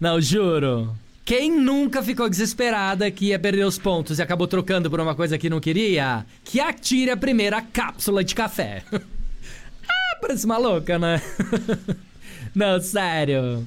Não, juro. Quem nunca ficou desesperada que ia perder os pontos e acabou trocando por uma coisa que não queria? Que atire a primeira cápsula de café. ah, parece maluca, né? Não, sério.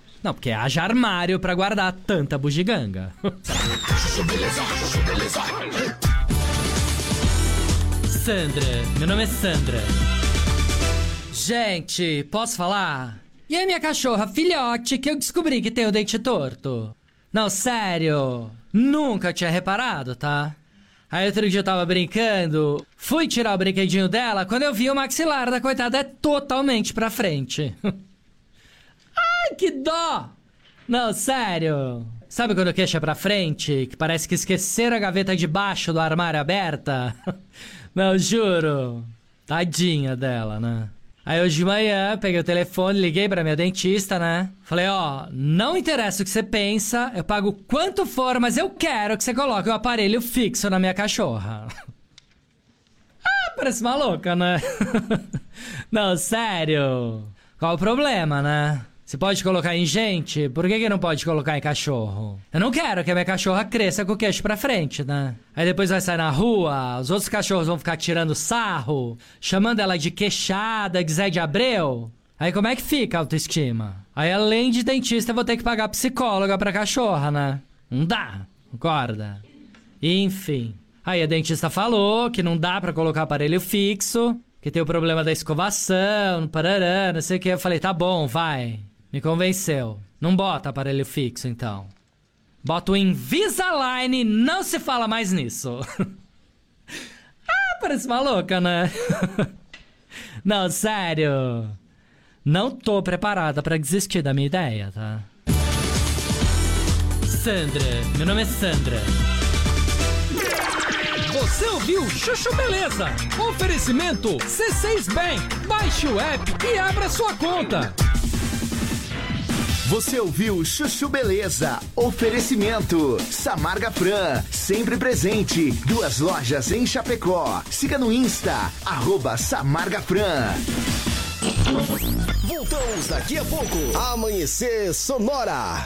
Não, porque haja armário pra guardar tanta bugiganga. Sandra, meu nome é Sandra. Gente, posso falar? E a minha cachorra filhote que eu descobri que tem o dente torto? Não, sério. Nunca tinha reparado, tá? Aí outro dia eu tava brincando, fui tirar o brinquedinho dela, quando eu vi o maxilar da coitada é totalmente pra frente. Ai, que dó! Não, sério. Sabe quando é pra frente, que parece que esqueceram a gaveta de baixo do armário aberta? Não, juro. Tadinha dela, né? Aí hoje de manhã, peguei o telefone, liguei pra minha dentista, né? Falei, ó, não interessa o que você pensa, eu pago quanto for, mas eu quero que você coloque o aparelho fixo na minha cachorra. ah, parece maluca, né? não, sério. Qual o problema, né? Se pode colocar em gente, por que, que não pode colocar em cachorro? Eu não quero que a minha cachorra cresça com o queixo pra frente, né? Aí depois vai sair na rua, os outros cachorros vão ficar tirando sarro, chamando ela de queixada, de Zé de Abreu. Aí como é que fica a autoestima? Aí além de dentista, eu vou ter que pagar psicóloga pra cachorra, né? Não dá, concorda? Enfim. Aí a dentista falou que não dá pra colocar aparelho fixo, que tem o problema da escovação, parará, não sei o que. Eu falei, tá bom, vai. Me convenceu. Não bota aparelho fixo, então. Bota o Invisalign não se fala mais nisso. ah, parece maluca, né? não, sério. Não tô preparada pra desistir da minha ideia, tá? Sandra, meu nome é Sandra. Você ouviu Chuchu Beleza? Oferecimento C6 Bank. Baixe o app e abra sua conta. Você ouviu Chuchu Beleza? Oferecimento Samarga Fran, sempre presente. Duas lojas em Chapecó. Siga no Insta, arroba Samarga Fran. Voltamos daqui a pouco. Amanhecer Sonora.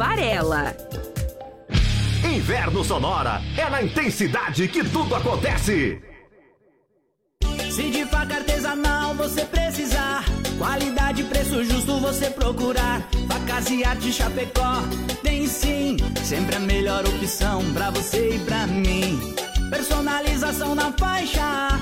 Inverno Sonora é na intensidade que tudo acontece. Se de faca artesanal você precisar, qualidade e preço justo você procurar. Facas e arte Chapecó, tem sim, sempre a melhor opção pra você e pra mim. Personalização na faixa,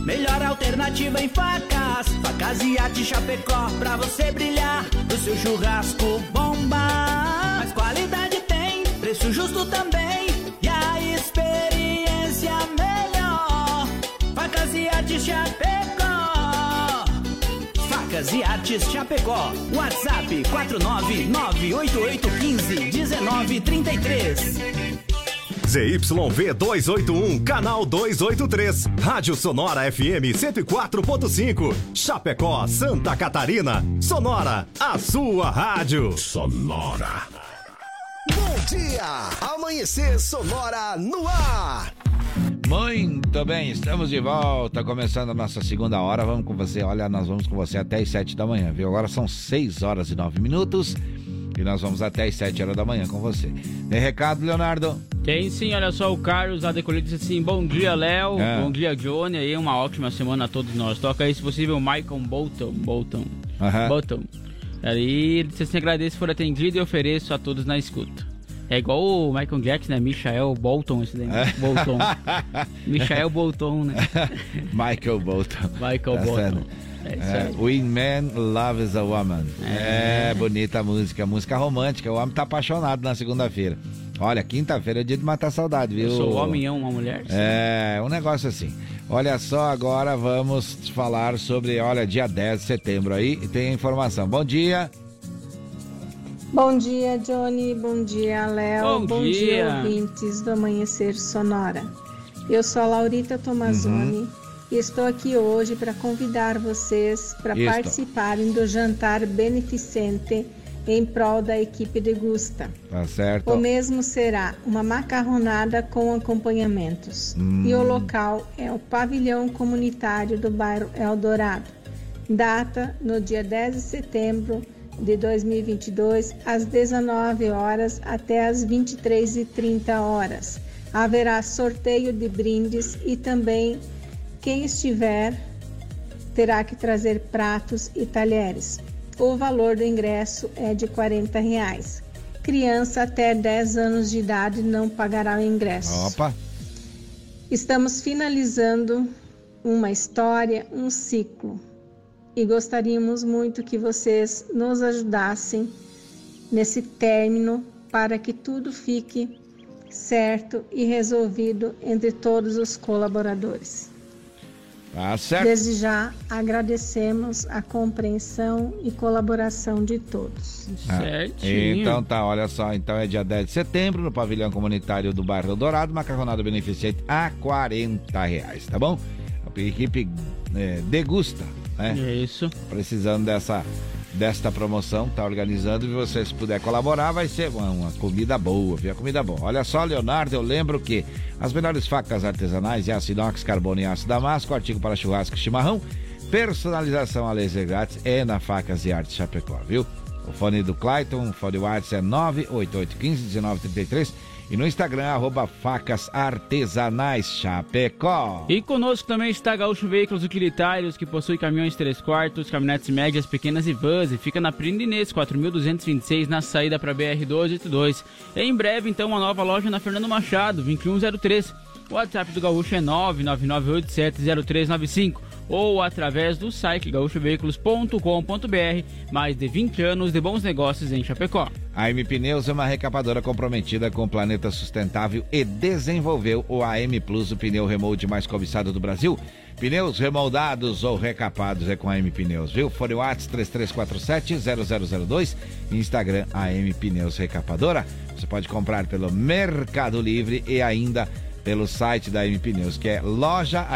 melhor alternativa em facas. Facas e arte Chapecó, pra você brilhar, o seu churrasco bomba. Mas qualidade tem, preço justo também, e a experiência melhor. Facas e Artes Chapecó. Facas e Artes Chapecó. WhatsApp 49988151933. ZYV 281, canal 283. Rádio Sonora FM 104.5. Chapecó, Santa Catarina. Sonora, a sua rádio. Sonora. Bom dia! Amanhecer Sonora no ar. Muito bem, estamos de volta, começando a nossa segunda hora. Vamos com você, olha, nós vamos com você até as sete da manhã, viu? Agora são seis horas e nove minutos e nós vamos até as sete horas da manhã com você. Tem recado, Leonardo? Tem sim, olha só, o Carlos lá decolhido disse assim: Bom dia, Léo. É. Bom dia, Johnny. Aí, uma ótima semana a todos nós. Toca aí, se possível, Michael Bolton. Bolton. Bolton. Aí ele disse assim: agradeço por atendido e ofereço a todos na escuta. É igual o Michael Jackson, né? Michael Bolton, esse daí. né? É. Bolton. Michael Bolton, né? Michael Bolton. Michael Tá Bolton. É É. When Man Loves a Woman. É. É. bonita a música, música romântica. O homem tá apaixonado na segunda-feira. Olha, quinta-feira é dia de matar saudade, viu? Eu sou homem e uma mulher. É, um negócio assim. Olha só, agora vamos falar sobre, olha, dia 10 de setembro aí, e tem a informação. Bom dia. Bom dia, Johnny. Bom dia, Léo. Bom dia. ouvintes do Amanhecer Sonora. Eu sou a Laurita Tomazoni Uhum. e estou aqui hoje para convidar vocês para participarem do jantar beneficente em prol da equipe de Gusta. Tá certo? O mesmo será uma macarronada com acompanhamentos. Hum. E o local é o pavilhão comunitário do bairro Eldorado. Data no dia 10 de setembro de 2022, às 19 horas até às 23h30 horas. Haverá sorteio de brindes e também quem estiver terá que trazer pratos e talheres. O valor do ingresso é de 40 reais. Criança até 10 anos de idade não pagará o ingresso. Opa. Estamos finalizando uma história, um ciclo. E gostaríamos muito que vocês nos ajudassem nesse término para que tudo fique certo e resolvido entre todos os colaboradores. Tá certo. Desde já agradecemos a compreensão e colaboração de todos. Ah, Certinho. Então tá, olha só, então é dia 10 de setembro, no pavilhão comunitário do bairro Dourado, macarronada beneficente a 40 reais, tá bom? A equipe é, degusta, né? Isso. Precisando dessa, desta promoção, tá organizando, e você se puder colaborar, vai ser uma, uma comida boa, viu? Comida boa. Olha só, Leonardo, eu lembro que as melhores facas artesanais de aço inox, carbono e aço damasco, artigo para churrasco e chimarrão, personalização a laser grátis é na Facas e Artes Chapecó, viu? O fone do Clayton, o fone WhatsApp é 98815-1933 e no Instagram, arroba facas artesanais Chapecó. E conosco também está Gaúcho Veículos Utilitários, que possui caminhões 3 quartos, caminhonetes médias, pequenas e vans, e fica na Prindinês 4226, na saída para BR-282. Em breve, então, uma nova loja na Fernando Machado, 2103. O WhatsApp do Gaúcho é 999870395 ou através do site gaúchoveículos.com.br. Mais de 20 anos de bons negócios em Chapecó. A AM Pneus é uma recapadora comprometida com o planeta sustentável e desenvolveu o AM Plus, o pneu remold mais cobiçado do Brasil. Pneus remoldados ou recapados é com a AM Pneus, viu? Fone Whats 3347-0002, Instagram AM Pneus Recapadora. Você pode comprar pelo Mercado Livre e ainda pelo site da AM Pneus, que é loja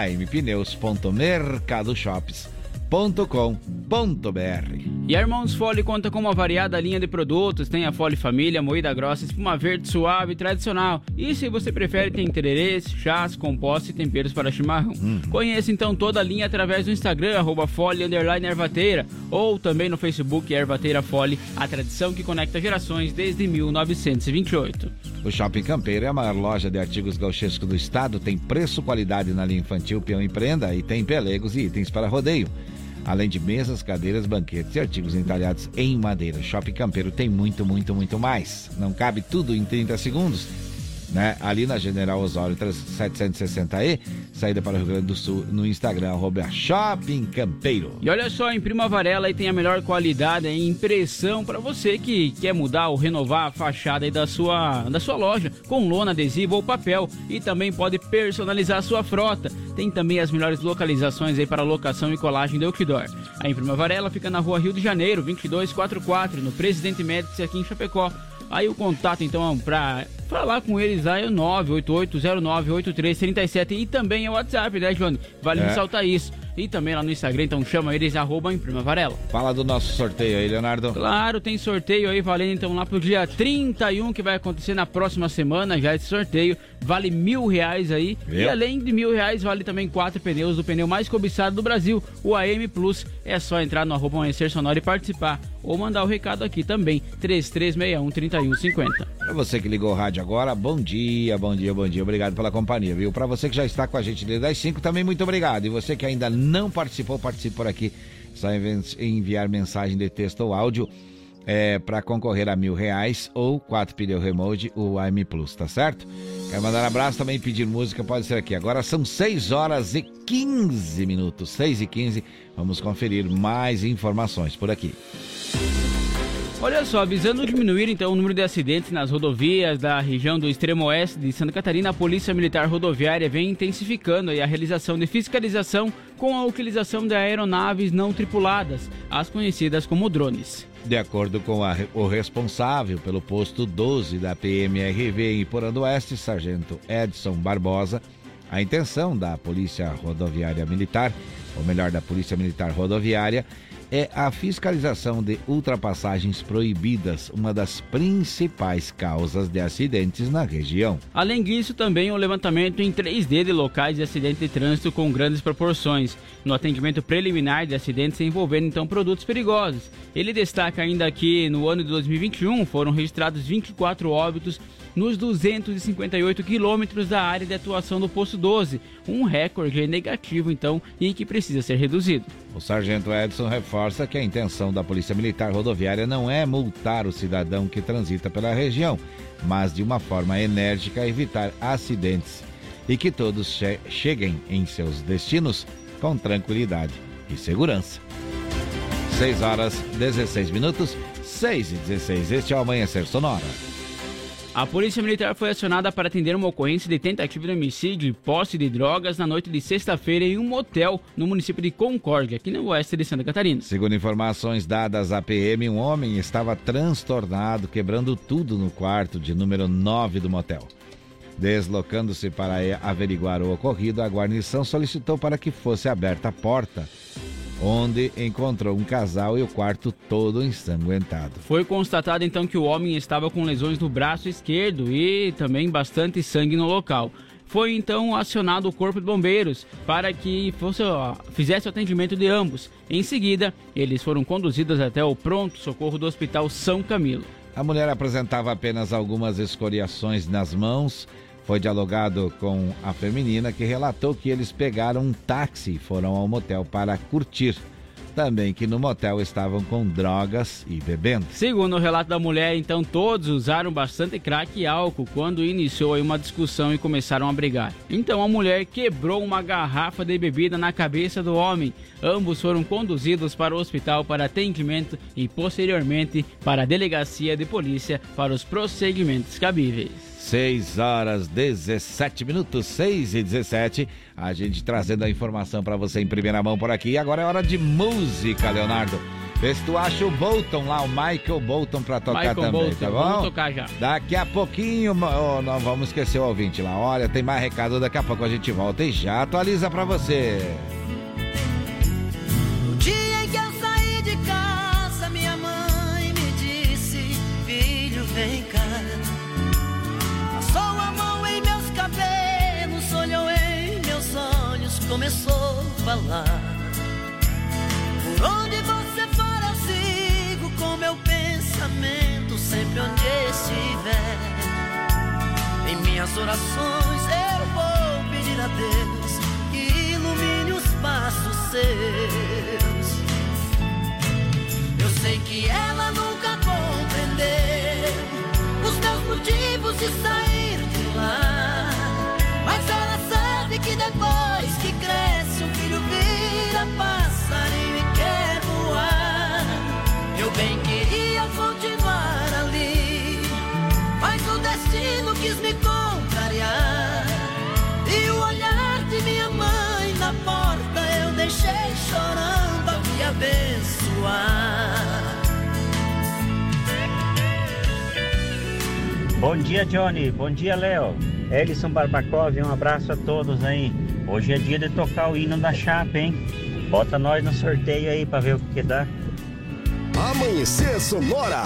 ampneus.mercadoshops.com.br. E a Irmãos Fole conta com uma variada linha de produtos. Tem a Fole Família, moída grossa, espuma verde suave e tradicional. E se você prefere, tem tererês, chás, compostos e temperos para chimarrão. Conheça então toda a linha através do Instagram, arroba Fole Ervateira. Ou também no Facebook Ervateira Fole, a tradição que conecta gerações desde 1928. O Shopping Campeiro é a maior loja de artigos gauchescos do estado, tem preço, qualidade na linha infantil, peão e prenda e tem pelegos e itens para rodeio. Além de mesas, cadeiras, banquetes e artigos entalhados em madeira. Shopping Campeiro tem muito, muito, muito mais. Não cabe tudo em 30 segundos. Né? Ali na General Osório 760E, saída para o Rio Grande do Sul, no Instagram, arroba Shopping Campeiro. E olha só, Imprima Varela e tem a melhor qualidade em impressão para você que quer mudar ou renovar a fachada aí da sua, da sua loja com lona, adesivo ou papel e também pode personalizar a sua frota. Tem também as melhores localizações aí para locação e colagem de outdoor. A Imprima Varela fica na rua Rio de Janeiro, 2244, no Presidente Médici aqui em Chapecó. Aí o contato então para falar com eles aí é o 988098337 e também é o WhatsApp, né, Johnny? Vale É. ressaltar isso. E também lá no Instagram, então chama eles, arroba Imprima Varela. Fala do nosso sorteio aí, Leonardo. Claro, tem sorteio aí valendo então lá pro dia 31, que vai acontecer na próxima semana, já esse sorteio. Vale mil reais aí. E Viu? além de mil reais, vale também quatro pneus do pneu mais cobiçado do Brasil, o AM Plus. É só entrar no arroba Amanhecer Sonora e participar. Ou mandar o recado aqui também, 3361-3150. Pra você que ligou o rádio agora, bom dia, bom dia, bom dia. Obrigado pela companhia, viu? Pra você que já está com a gente desde as 5, também muito obrigado. E você que ainda não participou, participe por aqui. Só envi- enviar mensagem de texto ou áudio é, para concorrer a mil reais ou quatro pneu remote, o AM Plus, tá certo? Quero mandar um abraço também, pedir música, pode ser aqui. Agora são 6 horas e 15 minutos, 6 e 15. Vamos conferir mais informações por aqui. Olha só, visando diminuir então o número de acidentes nas rodovias da região do extremo oeste de Santa Catarina, a Polícia Militar Rodoviária vem intensificando a realização de fiscalização com a utilização de aeronaves não tripuladas, as conhecidas como drones. De acordo com a- o responsável pelo posto 12 da PMRV em Porã do Oeste, Sargento Edson Barbosa, a intenção da Polícia Rodoviária Militar, ou melhor, da Polícia Militar Rodoviária, é a fiscalização de ultrapassagens proibidas, uma das principais causas de acidentes na região. Além disso, também o levantamento em 3D de locais de acidente de trânsito com grandes proporções, no atendimento preliminar de acidentes envolvendo então produtos perigosos. Ele destaca ainda que no ano de 2021 foram registrados 24 óbitos nos 258 quilômetros da área de atuação do posto 12, um recorde negativo então e que precisa ser reduzido. O sargento Edson reforça que a intenção da Polícia Militar Rodoviária não é multar o cidadão que transita pela região, mas de uma forma enérgica evitar acidentes e que todos che- cheguem em seus destinos com tranquilidade e segurança. 6 horas 16 minutos, 6 e 16. Este é o Amanhecer Sonora. A Polícia Militar foi acionada para atender uma ocorrência de tentativa de homicídio e posse de drogas na noite de sexta-feira em um motel no município de Concórdia, aqui no oeste de Santa Catarina. Segundo informações dadas à PM, um homem estava transtornado, quebrando tudo no quarto de número 9 do motel. Deslocando-se para averiguar o ocorrido, a guarnição solicitou para que fosse aberta a porta, onde encontrou um casal e o quarto todo ensanguentado. Foi constatado então que o homem estava com lesões no braço esquerdo e também bastante sangue no local. Foi então acionado o corpo de bombeiros para que fosse, ó, fizesse o atendimento de ambos. Em seguida, eles foram conduzidos até o pronto socorro do Hospital São Camilo. A mulher apresentava apenas algumas escoriações nas mãos. Foi dialogado com a feminina que relatou que eles pegaram um táxi e foram ao motel para curtir. Também que no motel estavam com drogas e bebendo. Segundo o relato da mulher, então todos usaram bastante crack e álcool quando iniciou uma discussão e começaram a brigar. Então a mulher quebrou uma garrafa de bebida na cabeça do homem. Ambos foram conduzidos para o hospital para atendimento e posteriormente para a delegacia de polícia para os procedimentos cabíveis. 6 horas 17 minutos, 6 e 17. A gente trazendo a informação para você em primeira mão por aqui. Agora é hora de música, Leonardo. Vê se tu acha o Bolton lá, o Michael Bolton pra tocar Michael também, Bolton, tá bom? vamos tocar já. Daqui a pouquinho, oh, não vamos esquecer o ouvinte lá. Olha, tem mais recado, daqui a pouco a gente volta e já atualiza pra você. Por onde você for, eu sigo com meu pensamento, sempre onde estiver. Em minhas orações eu vou pedir a Deus que ilumine os passos seus. Eu sei que ela nunca compreendeu os meus motivos de sair de lá. Mas ela sabe que depois que cresce, um filho vira passarinho e quer voar. Eu bem queria continuar ali, mas o destino quis me contrariar. E o olhar de minha mãe na porta eu deixei chorando a me abençoar. Bom dia, Johnny. Bom dia, Léo. Elison Barbakov, um abraço a todos aí. Hoje é dia de tocar o hino da chapa, hein? Bota nós no sorteio aí pra ver o que, dá. Amanhecer Sonora.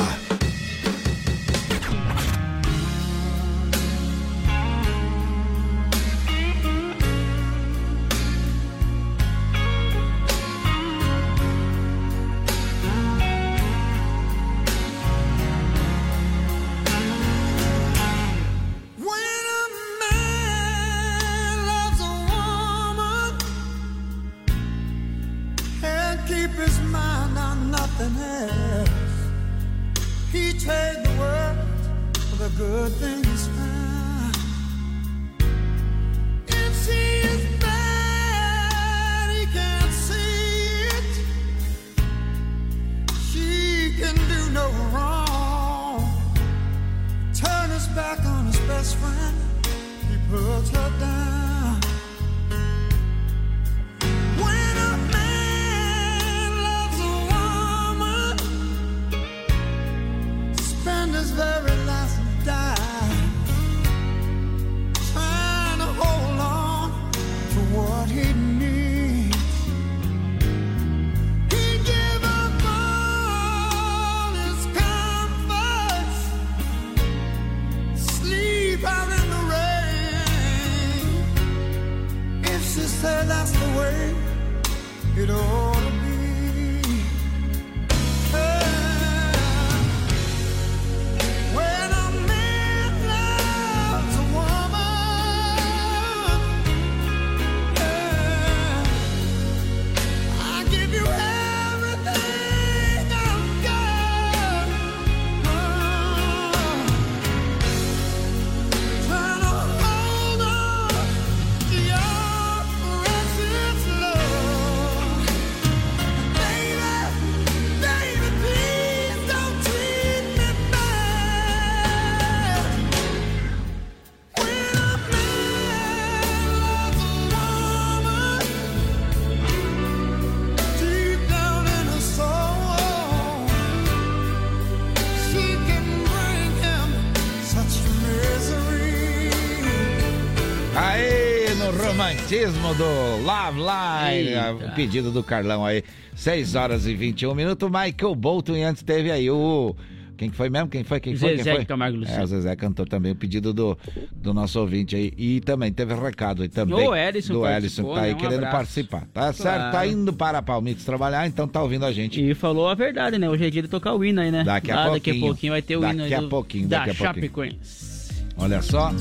Romantismo do Love Line, Eita. o pedido do Carlão aí, 6 horas e 21 minutos, Michael Bolton e antes teve aí o... Quem que foi mesmo? Quem foi? Quem foi? Zezé Quem foi? Camargo Luciano. É, o Zezé cantou também o pedido do, do nosso ouvinte aí. E também teve recado aí também. O Ellison Do participou, Ellison, que tá aí né? Um querendo abraço. participar. Tá certo? Tá Claro. indo para a Palmitos trabalhar, então tá ouvindo a gente. E falou a verdade, né? Hoje é dia de tocar o hino aí, né? Daqui a Lá, pouquinho. Daqui a pouquinho vai ter o hino Daqui aí a do, pouquinho, da daqui a pouquinho. Chapecoense. Olha só,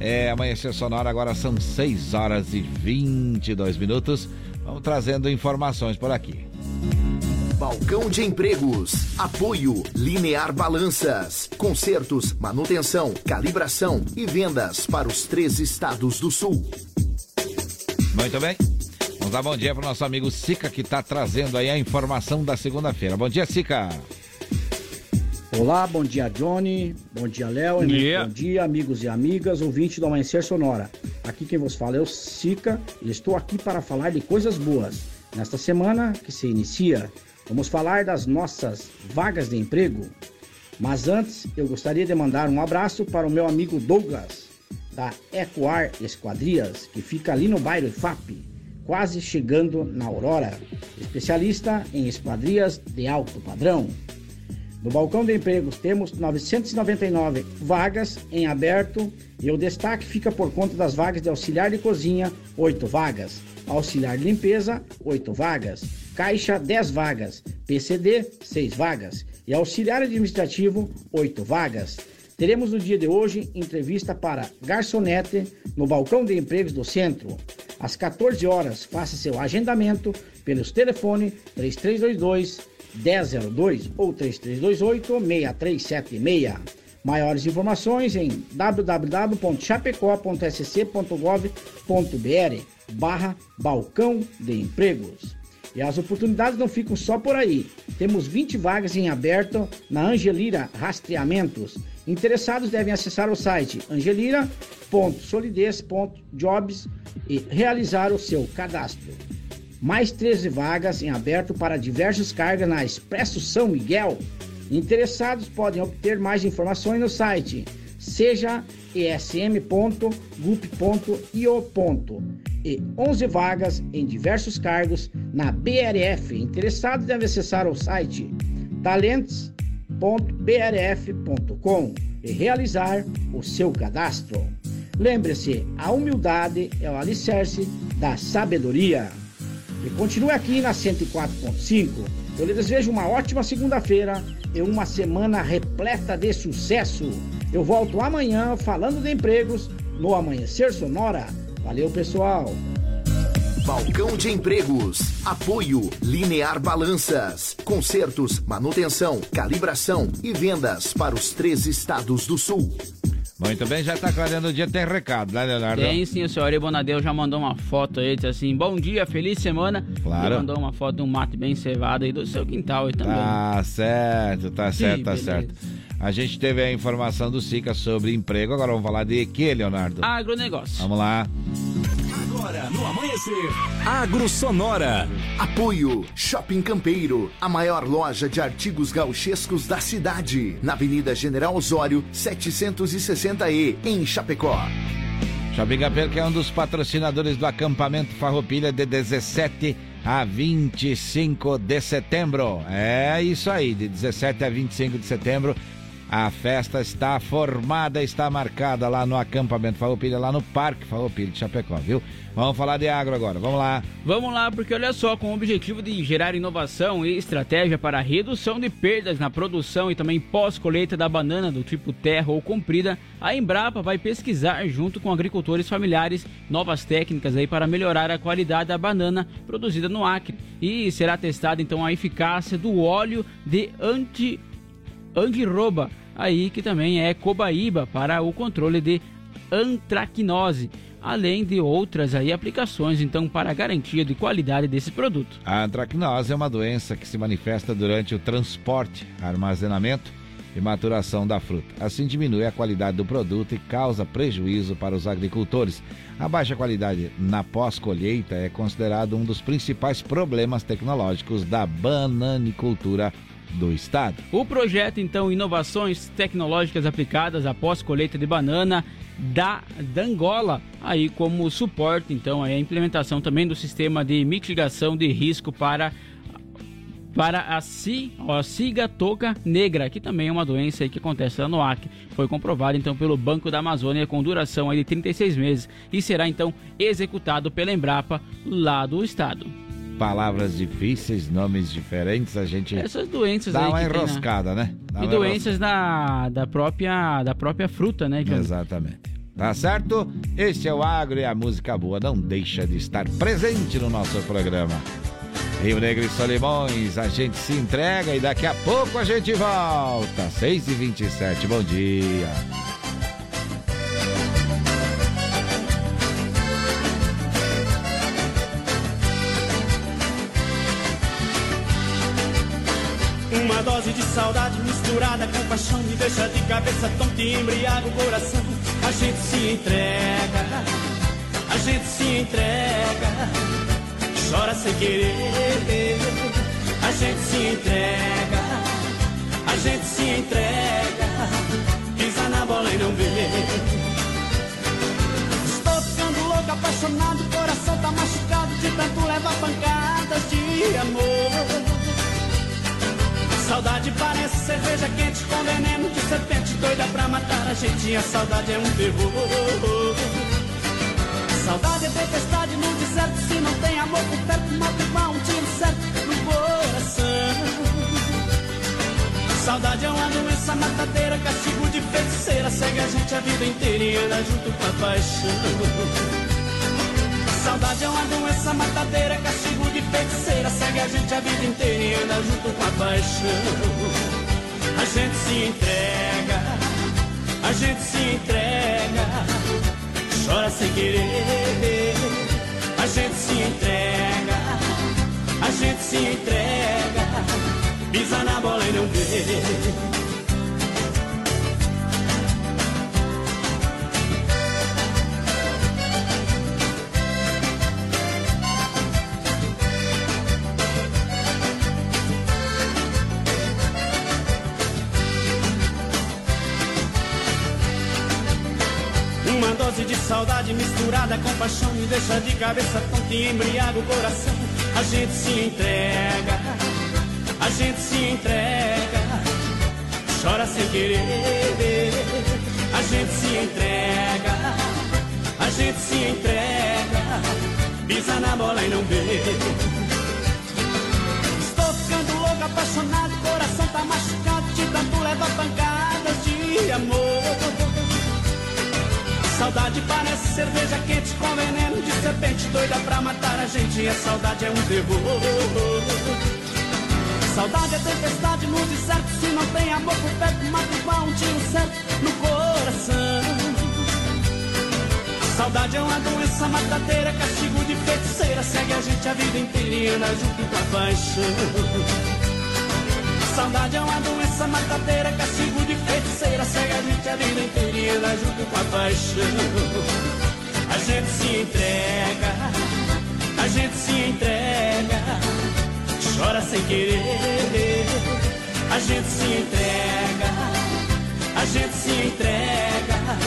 é, amanhecer sonora agora são 6 horas e 22 minutos. Vamos trazendo informações por aqui. Balcão de Empregos. Apoio Linear Balanças. Consertos, manutenção, calibração e vendas para os três estados do sul. Muito bem. Vamos dar bom dia para o nosso amigo Sica, que está trazendo aí a informação da segunda-feira. Bom dia, Sica. Olá, bom dia Johnny, bom dia Léo, dia. bom dia amigos e amigas, ouvintes do Amanhecer Sonora. Aqui quem vos fala é o Sica e estou aqui para falar de coisas boas. Nesta semana que se inicia, vamos falar das nossas vagas de emprego. Mas antes, eu gostaria de mandar um abraço para o meu amigo Douglas, da Ecoar Esquadrias, que fica ali no bairro IFAP, quase chegando na Aurora, especialista em esquadrias de alto padrão. No balcão de empregos temos 999 vagas em aberto e o destaque fica por conta das vagas de auxiliar de cozinha, 8 vagas, auxiliar de limpeza, 8 vagas, caixa, 10 vagas, PCD, 6 vagas e auxiliar administrativo, 8 vagas. Teremos no dia de hoje entrevista para garçonete no balcão de empregos do centro. Às 14 horas, faça seu agendamento pelos telefones 3322 1002 ou 3328 6376. Maiores informações em www.chapecó.sc.gov.br barra balcão de empregos. E as oportunidades não ficam só por aí. Temos 20 vagas em aberto na Angelira Rastreamentos. Interessados devem acessar o site angelira.solidez.jobs e realizar o seu cadastro. Mais 13 vagas em aberto para diversas cargas na Expresso São Miguel. Interessados podem obter mais informações no site seja esm.gup.io. E 11 vagas em diversos cargos na BRF. Interessados devem acessar o site talents.brf.com e realizar o seu cadastro. Lembre-se, a humildade é o alicerce da sabedoria. E continue aqui na 104.5. Eu lhe desejo uma ótima segunda-feira e uma semana repleta de sucesso. Eu volto amanhã falando de empregos no Amanhecer Sonora. Valeu, pessoal! Balcão de Empregos. Apoio Linear Balanças. Consertos, manutenção, calibração e vendas para os três estados do sul. Muito bem, já tá clareando o dia, tem recado, né, Leonardo? Tem sim, o senhor Bonadeu já mandou uma foto aí, disse assim, bom dia, feliz semana. Claro. E mandou uma foto de um mato bem cevado aí do seu quintal aí também. Tá certo, tá Sim, certo, tá beleza. certo. A gente teve a informação do SICA sobre emprego, agora vamos falar de que, Leonardo? Agronegócio. Vamos lá. No amanhecer. Agro Sonora. Apoio Shopping Campeiro, a maior loja de artigos gauchescos da cidade, na Avenida General Osório, 760E, em Chapecó. Shopping Campeiro, que é um dos patrocinadores do acampamento Farroupilha de 17 a 25 de setembro. É isso aí, de 17 a 25 de setembro. A festa está formada, está marcada lá no acampamento Farroupilha, lá no Parque Farroupilha de Chapecó, viu? Vamos falar de agro agora, vamos lá. Vamos lá, porque olha só, com o objetivo de gerar inovação e estratégia para a redução de perdas na produção e também pós-colheita da banana do tipo terra ou comprida, a Embrapa vai pesquisar junto com agricultores familiares novas técnicas aí para melhorar a qualidade da banana produzida no Acre. E será testada então a eficácia do óleo de anti andiroba, aí que também é cobaíba para o controle de antracnose, além de outras aí aplicações então para a garantia de qualidade desse produto. A antracnose é uma doença que se manifesta durante o transporte, armazenamento e maturação da fruta. Assim diminui a qualidade do produto e causa prejuízo para os agricultores. A baixa qualidade na pós-colheita é considerado um dos principais problemas tecnológicos da bananicultura do estado. O projeto, então, Inovações Tecnológicas Aplicadas após colheita de banana da Dangola, aí como suporte, então, a implementação também do sistema de mitigação de risco para para a, ci, a cigatoca negra, que também é uma doença que acontece no Acre. Foi comprovado então pelo Banco da Amazônia com duração de 36 meses e será então executado pela Embrapa lá do estado. Palavras difíceis, nomes diferentes, a gente Essas doenças dá aí uma tem na- enroscada, né? Dá e doenças da, da, própria, da própria fruta, né, Johnny? Exatamente. Tá certo? Este é o Agro e a música boa não deixa de estar presente no nosso programa. Rio Negro e Solimões, a gente se entrega e daqui a pouco a gente volta. 6 e 27 bom dia. Uma dose de saudade misturada com paixão me deixa de cabeça tonta e embriaga o coração. A gente se entrega, a gente se entrega, chora sem querer. A gente se entrega, a gente se entrega, pisa na bola e não vê. Estou ficando louco, apaixonado, o coração tá machucado de tanto levar pancadas de amor. Saudade parece cerveja quente com veneno de serpente doida pra matar a gente. A saudade é um terror. Saudade é tempestade no deserto. Se não tem amor por perto, mata igual um tiro certo no coração. Saudade é uma doença matadeira, castigo de feiticeira. Segue a gente a vida inteira e anda junto com a paixão. Saudade é uma doença matadeira, castigo feiticeira. Segue a gente a vida inteira e anda junto com a paixão. A gente se entrega, a gente se entrega, chora sem querer. A gente se entrega, a gente se entrega, pisa na bola e não vê. Saudade misturada com paixão me deixa de cabeça tonta e embriaga o coração. A gente se entrega, a gente se entrega, chora sem querer. A gente se entrega, a gente se entrega, pisa na bola e não vê. Saudade parece cerveja quente com veneno de serpente doida pra matar a gente. E a saudade é um terror. Saudade é tempestade no deserto. Se não tem amor por perto, mata igual um tiro certo no coração. Saudade é uma doença matadeira, castigo de feiticeira. Segue a gente a vida inteira junto com a paixão. Saudade é uma doença matadeira, castigo de feiticeira. Segue a gente a vida inteira e anda junto com a paixão. A gente se entrega, a gente se entrega, chora sem querer. A gente se entrega, a gente se entrega,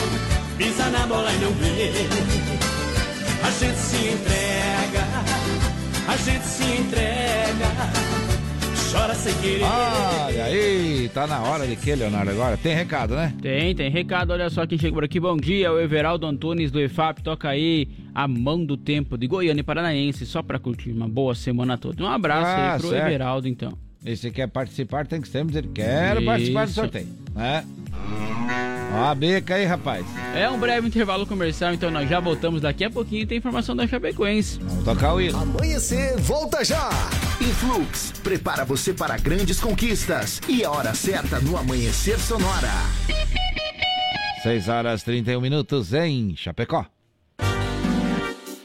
pisa na bola e não vê. A gente se entrega, a gente se entrega chora sem querer. Olha aí, tá na hora de que, Leonardo, agora? Tem recado, né? Tem, tem recado. Olha só quem chegou por aqui. Bom dia, o Everaldo Antunes do EFAP. Toca aí a mão do tempo de Goiânia e Paranaense, só pra curtir uma boa semana toda. Um abraço Ah, aí pro certo. Everaldo, então. E se quer participar, tem que sempre dizer quero Isso. participar do sorteio, né? Ó a beca aí, rapaz. É um breve intervalo comercial, então nós já voltamos daqui a pouquinho e tem informação da Chapecoense. Vamos tocar o hino. Amanhecer, volta já! Influx prepara você para grandes conquistas e a hora certa no Amanhecer Sonora. 6 horas 31 minutos em Chapecó.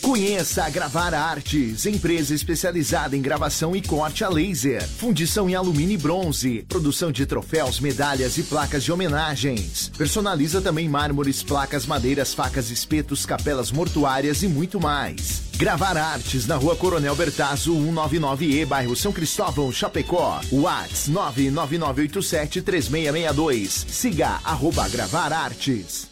Conheça a Gravar Artes, empresa especializada em gravação e corte a laser, fundição em alumínio e bronze, produção de troféus, medalhas e placas de homenagens. Personaliza também mármores, placas, madeiras, facas, espetos, capelas mortuárias e muito mais. Gravar Artes na Rua Coronel Bertazzo, 199E, bairro São Cristóvão, Chapecó. Whats 999873662. Siga arroba Gravar Artes.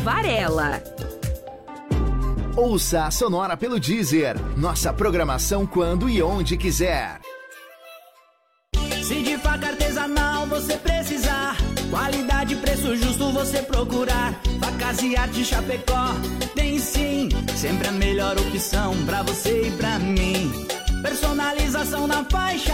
Varela. Ouça a Sonora pelo Deezer. Nossa programação quando e onde quiser. Se de faca artesanal você precisar, qualidade e preço justo você procurar. Facas e arte Chapecó tem sim, sempre a melhor opção pra você e pra mim. Personalização na faixa,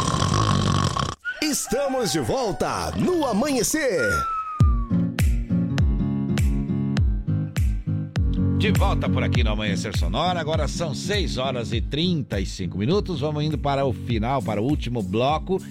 Estamos de volta no amanhecer. De volta por aqui no Amanhecer Sonora, agora são 6 horas e 35 minutos. Vamos indo para o final, para o último bloco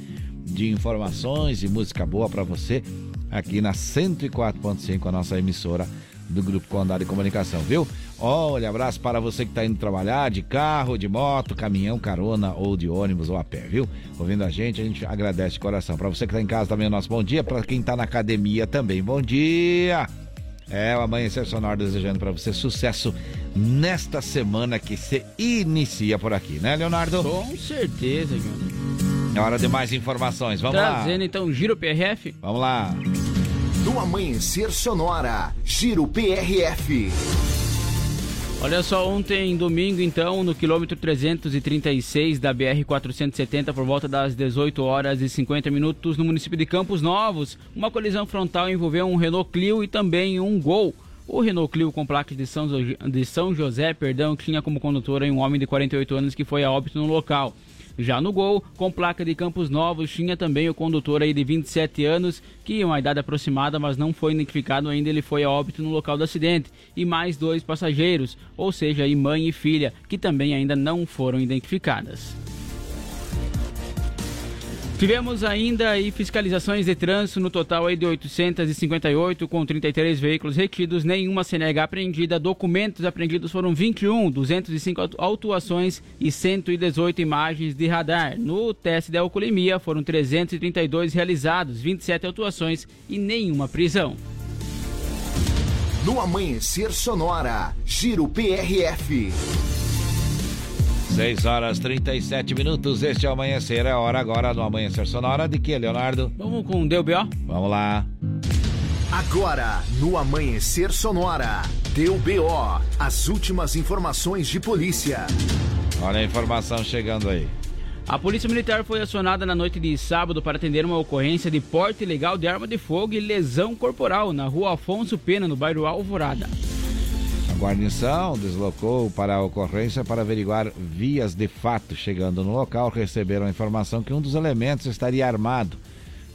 de informações e música boa para você aqui na 104.5, a nossa emissora do Grupo Condado de Comunicação, viu? Olha, abraço para você que está indo trabalhar de carro, de moto, caminhão, carona ou de ônibus ou a pé, viu? Ouvindo a gente, a gente agradece de coração. Para você que está em casa também, o nosso bom dia. Para quem está na academia também, bom dia! É, o Amanhecer Sonoro desejando para você sucesso nesta semana que se inicia por aqui, né, Leonardo? Com certeza, Johnny. É hora de mais informações, vamos lá. Trazendo então Giro PRF. Vamos lá. No Amanhecer Sonora, Giro PRF. Olha só, ontem, domingo, então, no quilômetro 336 da BR-470, por volta das 18 horas e 50 minutos, no município de Campos Novos, uma colisão frontal envolveu um Renault Clio e também um Gol. O Renault Clio com placa de São, de São José, perdão, tinha como condutor um homem de 48 anos que foi a óbito no local. Já no Gol, com placa de Campos Novos, tinha também o condutor aí de 27 anos, que uma idade aproximada, mas não foi identificado ainda, ele foi a óbito no local do acidente, e mais dois passageiros, ou seja, aí mãe e filha, que também ainda não foram identificadas. Tivemos ainda aí fiscalizações de trânsito no total aí de 858 com 33 veículos retidos, nenhuma CNH apreendida, documentos apreendidos foram 21, 205 autuações e 118 imagens de radar. No teste de alcoolemia foram 332 realizados, 27 autuações e nenhuma prisão. No Amanhecer Sonora, Giro PRF. 6 horas 37 minutos, este é o amanhecer, é hora agora do amanhecer sonora de que, Leonardo? Vamos com o DBO? Vamos lá. Agora, no Amanhecer Sonora, deu BO, as últimas informações de polícia. Olha a informação chegando aí. A Polícia Militar foi acionada na noite de sábado para atender uma ocorrência de porte ilegal de arma de fogo e lesão corporal na rua Afonso Pena, no bairro Alvorada. Guarnição deslocou para a ocorrência para averiguar vias de fato. Chegando no local, receberam a informação que um dos elementos estaria armado.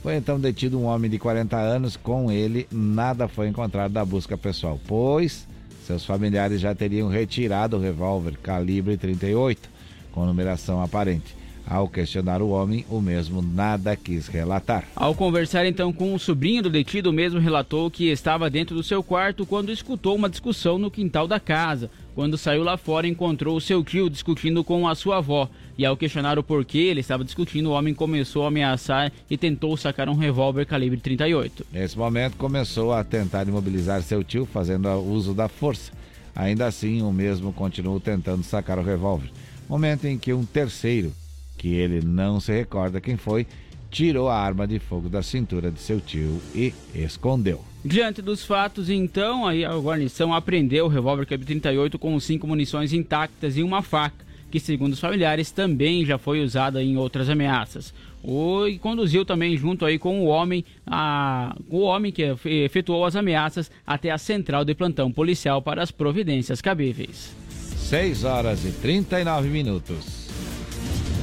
Foi então detido um homem de 40 anos. Com ele, nada foi encontrado da busca pessoal, pois seus familiares já teriam retirado o revólver calibre 38, com numeração aparente. Ao questionar o homem, o mesmo nada quis relatar. Ao conversar então com o sobrinho do detido, o mesmo relatou que estava dentro do seu quarto quando escutou uma discussão no quintal da casa. Quando saiu lá fora, encontrou o seu tio discutindo com a sua avó. E ao questionar o porquê ele estava discutindo, o homem começou a ameaçar e tentou sacar um revólver calibre 38. Nesse momento, começou a tentar imobilizar seu tio, fazendo uso da força. Ainda assim, o mesmo continuou tentando sacar o revólver. Momento em que um terceiro, que ele não se recorda quem foi, tirou a arma de fogo da cintura de seu tio e escondeu. Diante dos fatos, então, a guarnição apreendeu o revólver calibre 38 com cinco munições intactas e uma faca, que segundo os familiares também já foi usada em outras ameaças. O, e conduziu também junto aí com o homem, a, o homem que efetuou as ameaças até a central de plantão policial para as providências cabíveis. 6 horas e 39 minutos.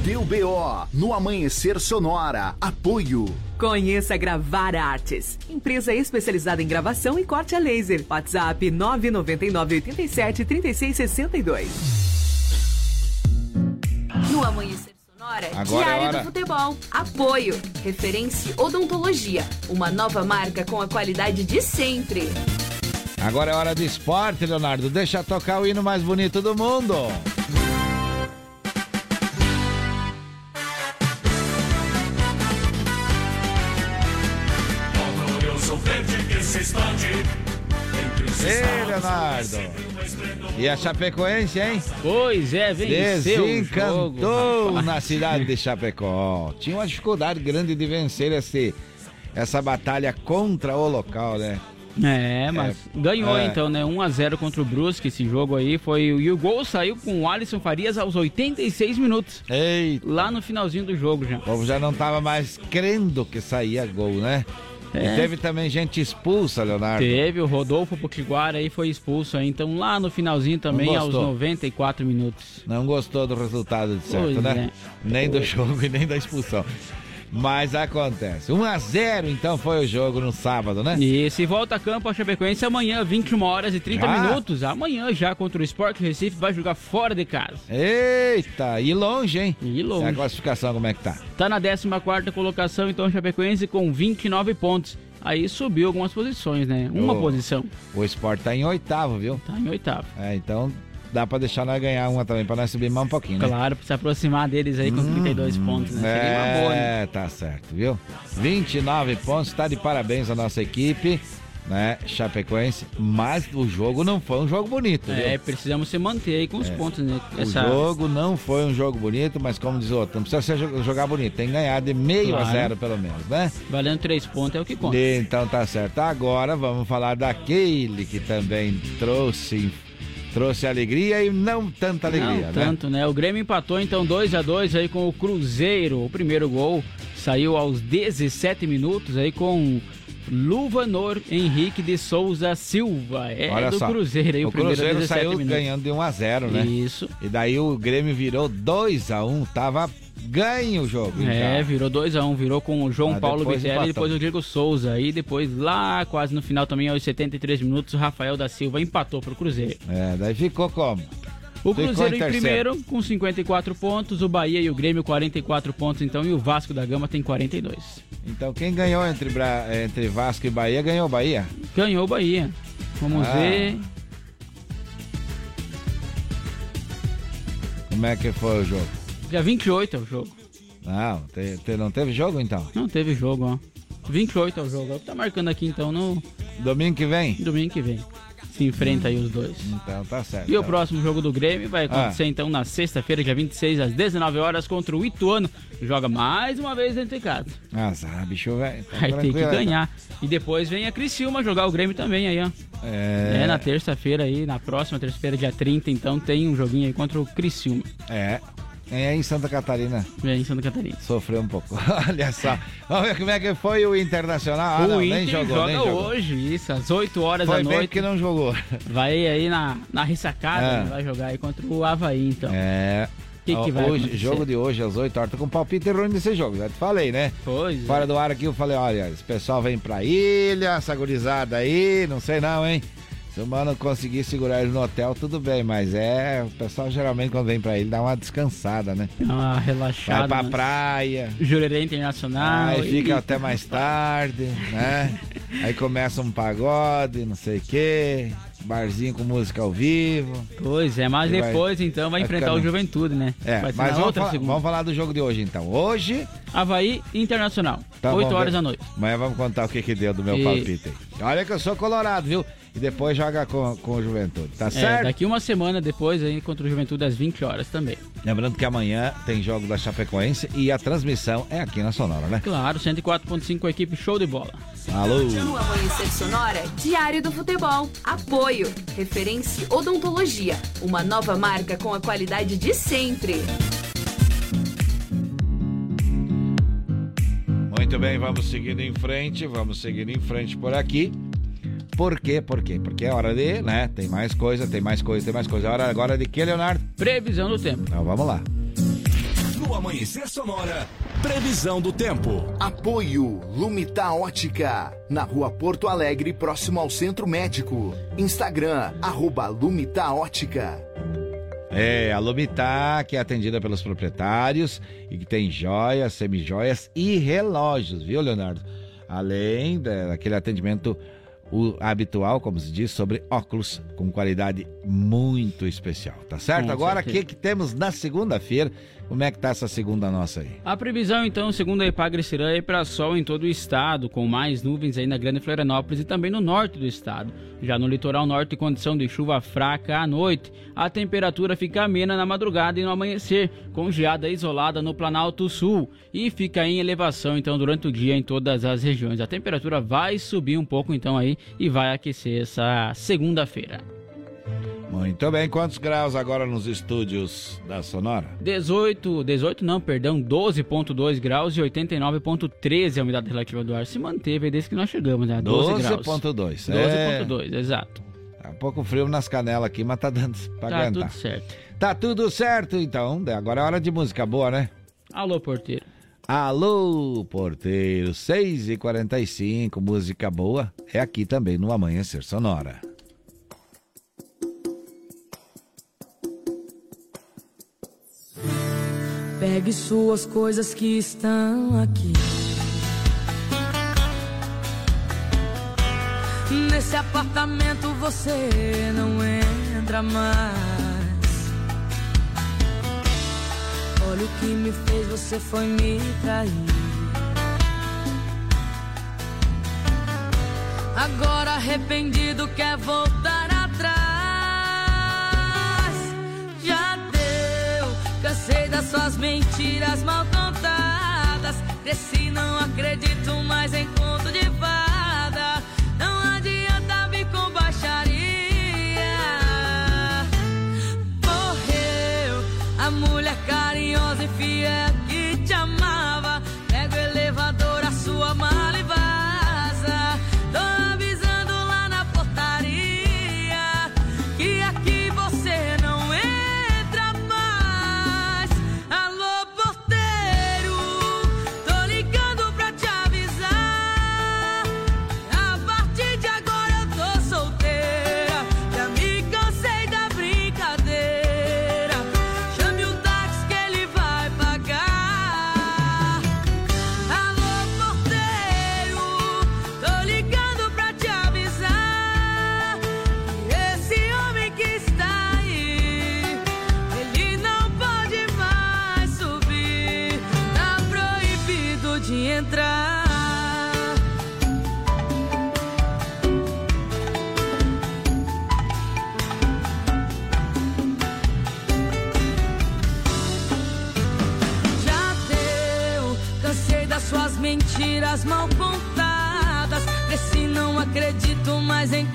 Deu BO no Amanhecer Sonora. Apoio. Conheça Gravar Artes, empresa especializada em gravação e corte a laser. WhatsApp 999 87 36 62. No Amanhecer Sonora, Agora é Diário hora. do Futebol. Apoio. Referência Odontologia. Uma nova marca com a qualidade de sempre. Agora é hora do esporte, Leonardo. Deixa tocar o hino mais bonito do mundo. Leonardo. E a Chapecoense, hein? Pois é, venceu o Desencantou jogo, rapaz. na cidade de Chapecó. Tinha uma dificuldade grande de vencer esse, essa batalha contra o local, né? É, mas ganhou é. então, né? 1x0 contra o Brusque, esse jogo aí foi. E o gol saiu com o Alisson Farias aos 86 minutos. Eita. Lá no finalzinho do jogo já. O povo já não tava mais crendo que saía gol, né? É. E teve também gente expulsa, Leonardo. Teve o Rodolfo Potiguara aí foi expulso aí, então lá no finalzinho também aos gostou? 94 minutos. Não gostou do resultado de certo, Pois né? é. Nem do jogo e nem da expulsão. Mas acontece. 1 a 0 então foi o jogo no sábado, né? E se volta a campo a Chapecoense amanhã, 21 horas e 30 Já? minutos. Amanhã já contra o Sport Recife vai jogar fora de casa. Eita, e longe, hein? E longe. E a classificação como é que tá? Tá na 14 colocação, então a Chapecoense com 29 pontos. Aí subiu algumas posições, né? Uma posição. O Sport tá em oitavo, viu? Tá em oitavo. É, então dá pra deixar nós ganhar uma também, pra nós subir mais um pouquinho, né? Claro, pra se aproximar deles aí com 32 pontos, né? Seria uma boa, né? É, tá certo, viu? 29 pontos, tá de parabéns a nossa equipe, né? Chapecoense, mas o jogo não foi um jogo bonito, viu? É, precisamos se manter aí com os pontos, né? O jogo não foi um jogo bonito, mas como diz o outro, não precisa jogar bonito, tem que ganhar de meio a Claro. zero pelo menos, né? Valendo três pontos é o que conta. Então tá certo. Agora vamos falar daquele que também trouxe trouxe alegria e não tanta alegria, Não né? tanto, né? O Grêmio empatou então 2 a 2 aí com o Cruzeiro. O primeiro gol saiu aos 17 minutos aí com Luvanor Henrique de Souza Silva. É Olha do só, Cruzeiro aí o, o primeiro Cruzeiro 17 saiu minutos. ganhando de 1 a 0, né? Isso. E daí o Grêmio virou 2 a 1, tava ganho o jogo. É, então. virou 2x1, um, virou com o João Ah, Paulo Vitelli e depois o Diego Souza. Aí depois, lá quase no final também, aos 73 minutos, o Rafael da Silva empatou pro Cruzeiro. É, daí ficou como? O Cruzeiro em em primeiro com 54 pontos, o Bahia e o Grêmio 44 pontos então e o Vasco da Gama tem 42. Então quem ganhou entre, Bra- entre Vasco e Bahia ganhou o Bahia. Ganhou o Bahia. Vamos Ah. ver. Como é que foi o jogo? Dia 28 é o jogo. Não, te- te- não teve jogo então? Não teve jogo, ó. 28 é o jogo. Tá marcando aqui então no Domingo que vem? domingo que vem. Se enfrenta aí os dois. Então tá certo. E o próximo jogo do Grêmio vai acontecer Ah. então na sexta-feira, dia 26, às 19 horas, contra o Ituano. Joga mais uma vez dentro de casa. Ah, sabe, bicho, velho. Tá Vai ter que né? ganhar. E depois vem a Criciúma jogar o Grêmio também aí, ó. É, É, na terça-feira aí, na próxima terça-feira, dia 30, então tem um joguinho aí contra o Criciúma. É. É em Santa Catarina. Vem em Santa Catarina. Sofreu um pouco. Olha só. Vamos ver como é que foi o Internacional. Ah, o não, Inter nem jogou, joga nem jogou. hoje, isso, às 8 horas Foi da noite. que não jogou. Vai aí na, na ressacada, né? vai jogar aí contra o Havaí, então. É. Que que hoje, jogo de hoje às 8 horas. Tô com palpite ruim desse jogo, já te falei, né? Pois é. Fora do ar aqui eu falei, olha, esse pessoal vem pra ilha, essa gurizada aí, não sei não, hein? Se o mano conseguir segurar eles no hotel, tudo bem, mas é, o pessoal geralmente quando vem pra ilha dá uma descansada, né? Dá uma relaxada. Vai pra né? praia, Jurerê Internacional. aí fica e- até mais tarde, né? Aí começa um pagode, não sei o quê, barzinho com música ao vivo. Pois é, mas E vai- depois então vai vai enfrentar ficando- o Juventude, né? É, vai mas vamos outra falar, segunda. vamos falar do jogo de hoje então. Hoje, Havaí Internacional, Tá, 8 vamos horas ver. da noite. Amanhã vamos contar o que que deu do meu E- palpite aí. Olha que eu sou colorado, viu? E depois joga com, com o Juventude, tá É, certo? daqui uma semana depois aí contra o Juventude às 20 horas também. Lembrando que amanhã tem jogo da Chapecoense e a transmissão é aqui na Sonora, né? Claro, 104.5 equipe show de bola. Alô? No Amanhecer Sonora, Diário do Futebol. Apoio. Referência Odontologia. Uma nova marca com a qualidade de sempre. Muito bem, vamos seguindo em frente, vamos seguindo em frente por aqui. Por quê? Por quê? Porque é hora de, né? Tem mais coisa, tem mais coisa, tem mais coisa. É hora agora de que, Leonardo? Previsão do tempo. Então vamos lá. No Amanhecer Sonora, previsão do tempo. Apoio Lumita Ótica, na rua Porto Alegre, próximo ao Centro Médico. Instagram, arroba Lumita Ótica. É, a Lumitá, que é atendida pelos proprietários e que tem joias, semijoias e relógios, viu, Leonardo? Além da- daquele atendimento o habitual, como se diz, sobre óculos com qualidade muito especial, tá certo? Com Agora, o que, que temos na segunda-feira? Como é que tá essa segunda nossa aí? A previsão, então, segundo a Epagre Cirã, é para sol em todo o estado, com mais nuvens aí na Grande Florianópolis e também no norte do estado. Já no litoral norte, condição de chuva fraca à noite. A temperatura fica amena na madrugada e no amanhecer, com geada isolada no Planalto Sul. E fica em elevação, então, durante o dia em todas as regiões. A temperatura vai subir um pouco, então, aí, e vai aquecer essa segunda-feira. Muito bem, quantos graus agora nos estúdios da Sonora? 18, 18 não, perdão, 12.2 graus e 89.13 a umidade relativa do ar. Se manteve desde que nós chegamos, né? 12 graus. 12.2. 12.2, exato. Tá um pouco frio nas canelas aqui, mas tá dando pra Tá aguentar. tudo certo. Tá tudo certo, então. Agora é hora de música boa, né? Alô, porteiro. Alô, porteiro. 6h45, música boa. É aqui também no Amanhecer Sonora. Pegue suas coisas que estão aqui. Nesse apartamento você não entra mais. Olha o que me fez, você foi me trair. Agora arrependido quer voltar mentiras mal contadas. Cresci, não acredito mais em conto de fada. Não adianta vir com baixaria. Morreu a mulher carinhosa e fiel mal contadas. Cresci, não acredito mais em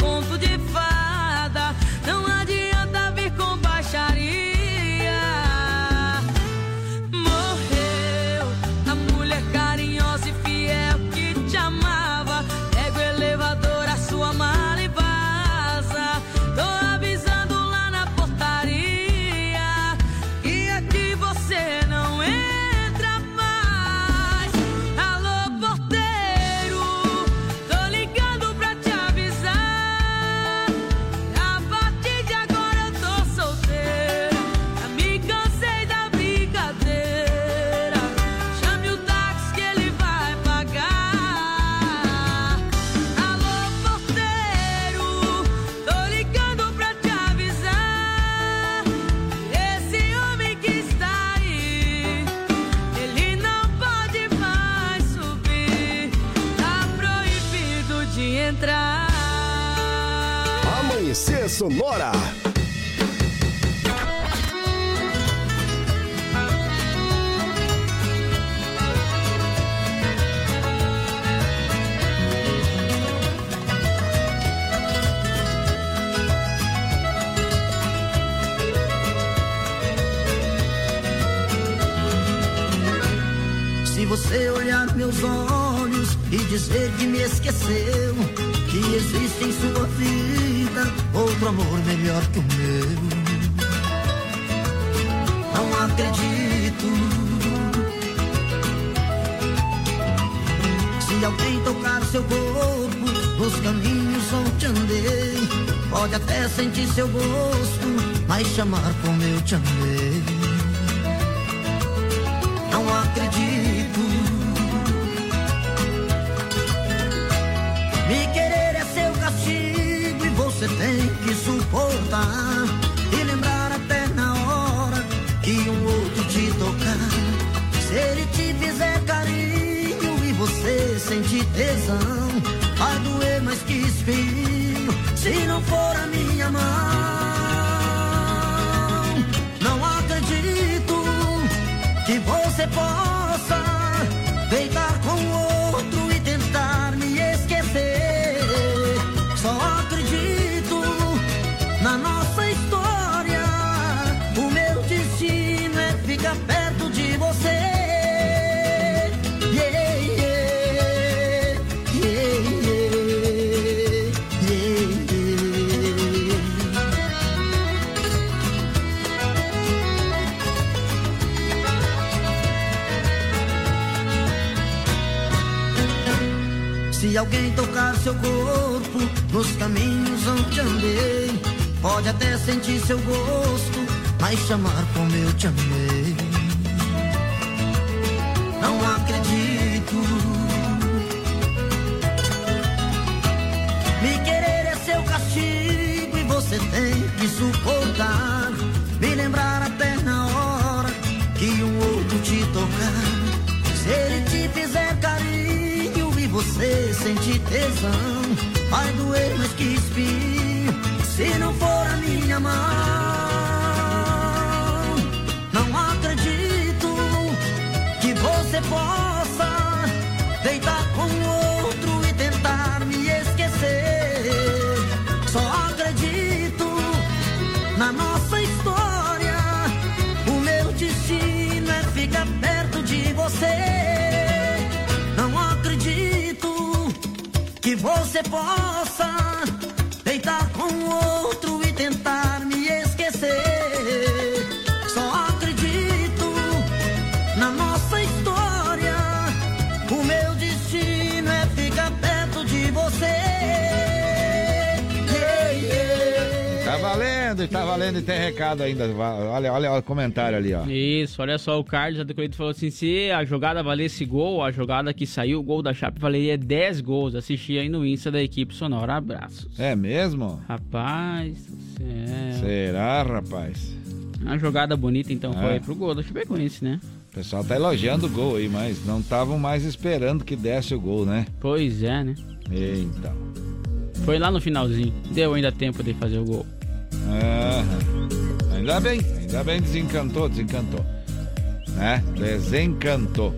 suportar. E lembrar até na hora que um outro te tocar. Se ele te fizer carinho e você sentir tesão, vai doer mais que espinho se não for a minha mão. Não acredito que você possa alguém tocar seu corpo nos caminhos onde andei, pode até sentir seu gosto, mas chamar como eu te amei. Não acredito. Me querer é seu castigo e você tem que suportar. Tesão, vai doer que espinho se não for a minha mão. Não acredito que você possa que você tá valendo e tem recado ainda. Olha, olha, olha o comentário ali, ó. Isso, olha só, o Carlos Corrida falou assim: se a jogada valesse gol, a jogada que saiu, o gol da Chape valeria 10 gols. Assisti aí no Insta da equipe Sonora. Abraços. É mesmo? Rapaz do céu. Será, rapaz? Uma jogada bonita, então, É. foi pro gol da Chapecoense, né? O pessoal tá elogiando o gol aí, mas não estavam mais esperando que desse o gol, né? Pois é, né? Então. Foi lá no finalzinho. Deu ainda tempo de fazer o gol. Aham. Ainda bem, ainda bem desencantou, desencantou. Né? Desencantou.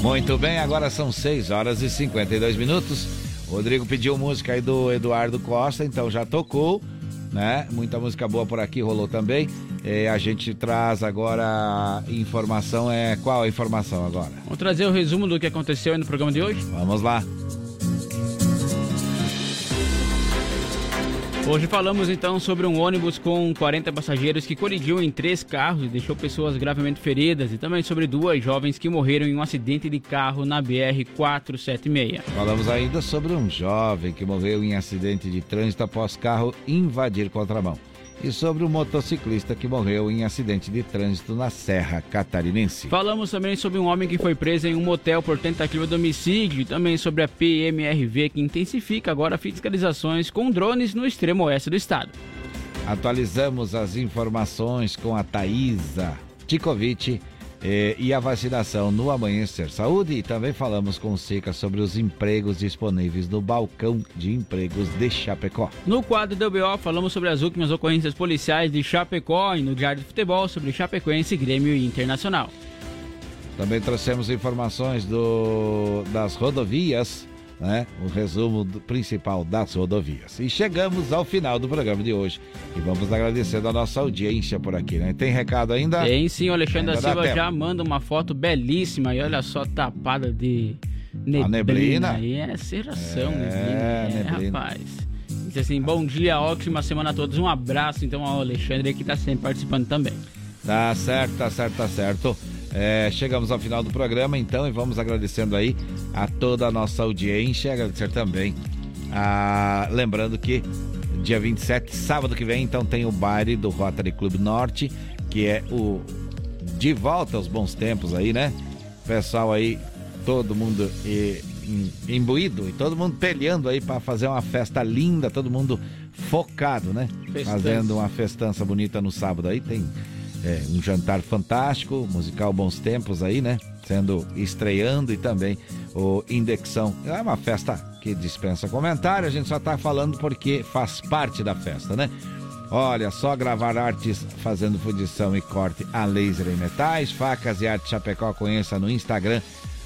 Muito bem, agora são 6 horas e 52 minutos. Rodrigo pediu música aí do Eduardo Costa, então já tocou, né? Muita música boa por aqui rolou também. Eh, a gente traz agora informação, é qual a informação agora? Vamos trazer o resumo do que aconteceu aí no programa de hoje? Vamos lá. Hoje falamos então sobre um ônibus com 40 passageiros que colidiu em três carros e deixou pessoas gravemente feridas e também sobre duas jovens que morreram em um acidente de carro na BR 476. Falamos ainda sobre um jovem que morreu em acidente de trânsito após carro invadir contramão. E sobre um motociclista que morreu em acidente de trânsito na Serra Catarinense. Falamos também sobre um homem que foi preso em um motel por tentativa de homicídio e também sobre a PMRV que intensifica agora fiscalizações com drones no extremo oeste do estado. Atualizamos as informações com a Thaisa Tikovic eh, e a vacinação no Amanhecer Saúde e também falamos com o Seca sobre os empregos disponíveis no balcão de empregos de Chapecó. No quadro do BO falamos sobre as últimas ocorrências policiais de Chapecó e no Diário de Futebol sobre Chapecoense, Grêmio e Internacional. Também trouxemos informações do, das rodovias, né? O resumo principal das rodovias. E chegamos ao final do programa de hoje. E vamos agradecendo a nossa audiência por aqui, né? Tem recado ainda? Tem sim, o Alexandre da Silva já manda uma foto belíssima e olha só, tapada de neblina. neblina? Aí é serração, É, neblina. É, neblina. rapaz. Diz assim, bom dia, ótima semana a todos. Um abraço, então, ao Alexandre, que tá sempre participando também. Tá certo, tá certo, tá certo. É, chegamos ao final do programa, então, e vamos agradecendo aí a toda a nossa audiência, agradecer também a... Lembrando que dia 27, sábado que vem, então, tem o baile do Rotary Clube Norte, que é o de volta aos bons tempos aí, né? Pessoal aí, todo mundo e, imbuído e todo mundo peleando aí para fazer uma festa linda, todo mundo focado, né? Festança. Fazendo uma festança bonita no sábado aí, tem é, um jantar fantástico, musical Bons Tempos aí, né? Sendo estreando e também o Indexão. É uma festa que dispensa comentário, a gente só tá falando porque faz parte da festa, né? Olha, só gravar artes fazendo fundição e corte a laser em metais, facas e arte Chapecó, conheça no Instagram,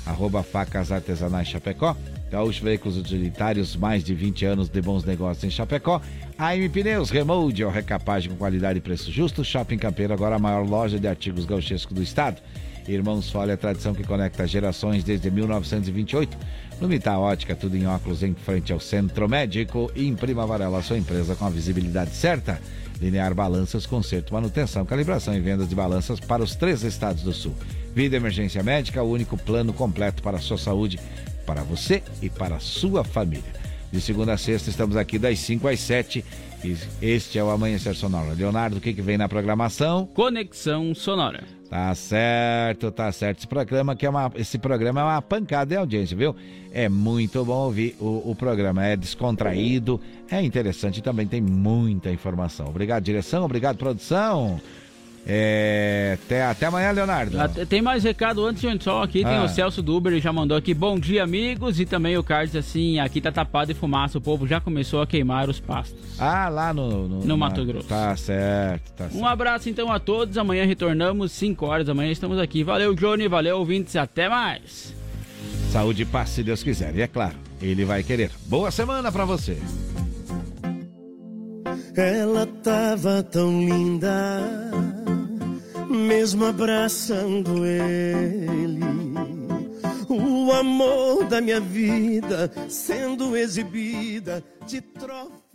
arroba facas artesanais Chapecó. Gaúcho Veículos Utilitários, mais de 20 anos de bons negócios em Chapecó. AM Pneus, Remold, ou recapagem com qualidade e preço justo. Shopping Campeiro, agora a maior loja de artigos gauchescos do estado. Irmãos Folha, tradição que conecta gerações desde 1928. Lumita Ótica, tudo em óculos em frente ao Centro Médico. E Imprima Varela, sua empresa com a visibilidade certa. Linear Balanças, conserto, manutenção, calibração e vendas de balanças para os três estados do sul. Vida Emergência Médica, o único plano completo para a sua saúde, para você e para a sua família. De segunda a sexta, estamos aqui das 5 às 7. E Este é o Amanhecer Sonora. Leonardo, o que, que vem na programação? Conexão Sonora. Tá certo, tá certo. Esse programa, que é uma, esse programa é uma pancada de audiência, viu? É muito bom ouvir o, o programa. É descontraído, é interessante e também tem muita informação. Obrigado, direção. Obrigado, produção. É, até, até amanhã, Leonardo. Até- Tem mais recado antes, gente, só aqui tem Ah. o Celso Duber, ele já mandou aqui, bom dia amigos, e também o Carlos assim, aqui tá tapado de fumaça, o povo já começou a queimar os pastos. Ah, lá no... No, No Mato Grosso. Tá certo, tá certo. Um abraço então a todos, amanhã retornamos 5 horas da manhã, estamos aqui. Valeu Johnny, valeu ouvintes, até mais. Saúde e paz, se Deus quiser. E é claro, ele vai querer. Boa semana pra você. Ela tava tão linda, mesmo abraçando ele. O amor da minha vida sendo exibida de troféu.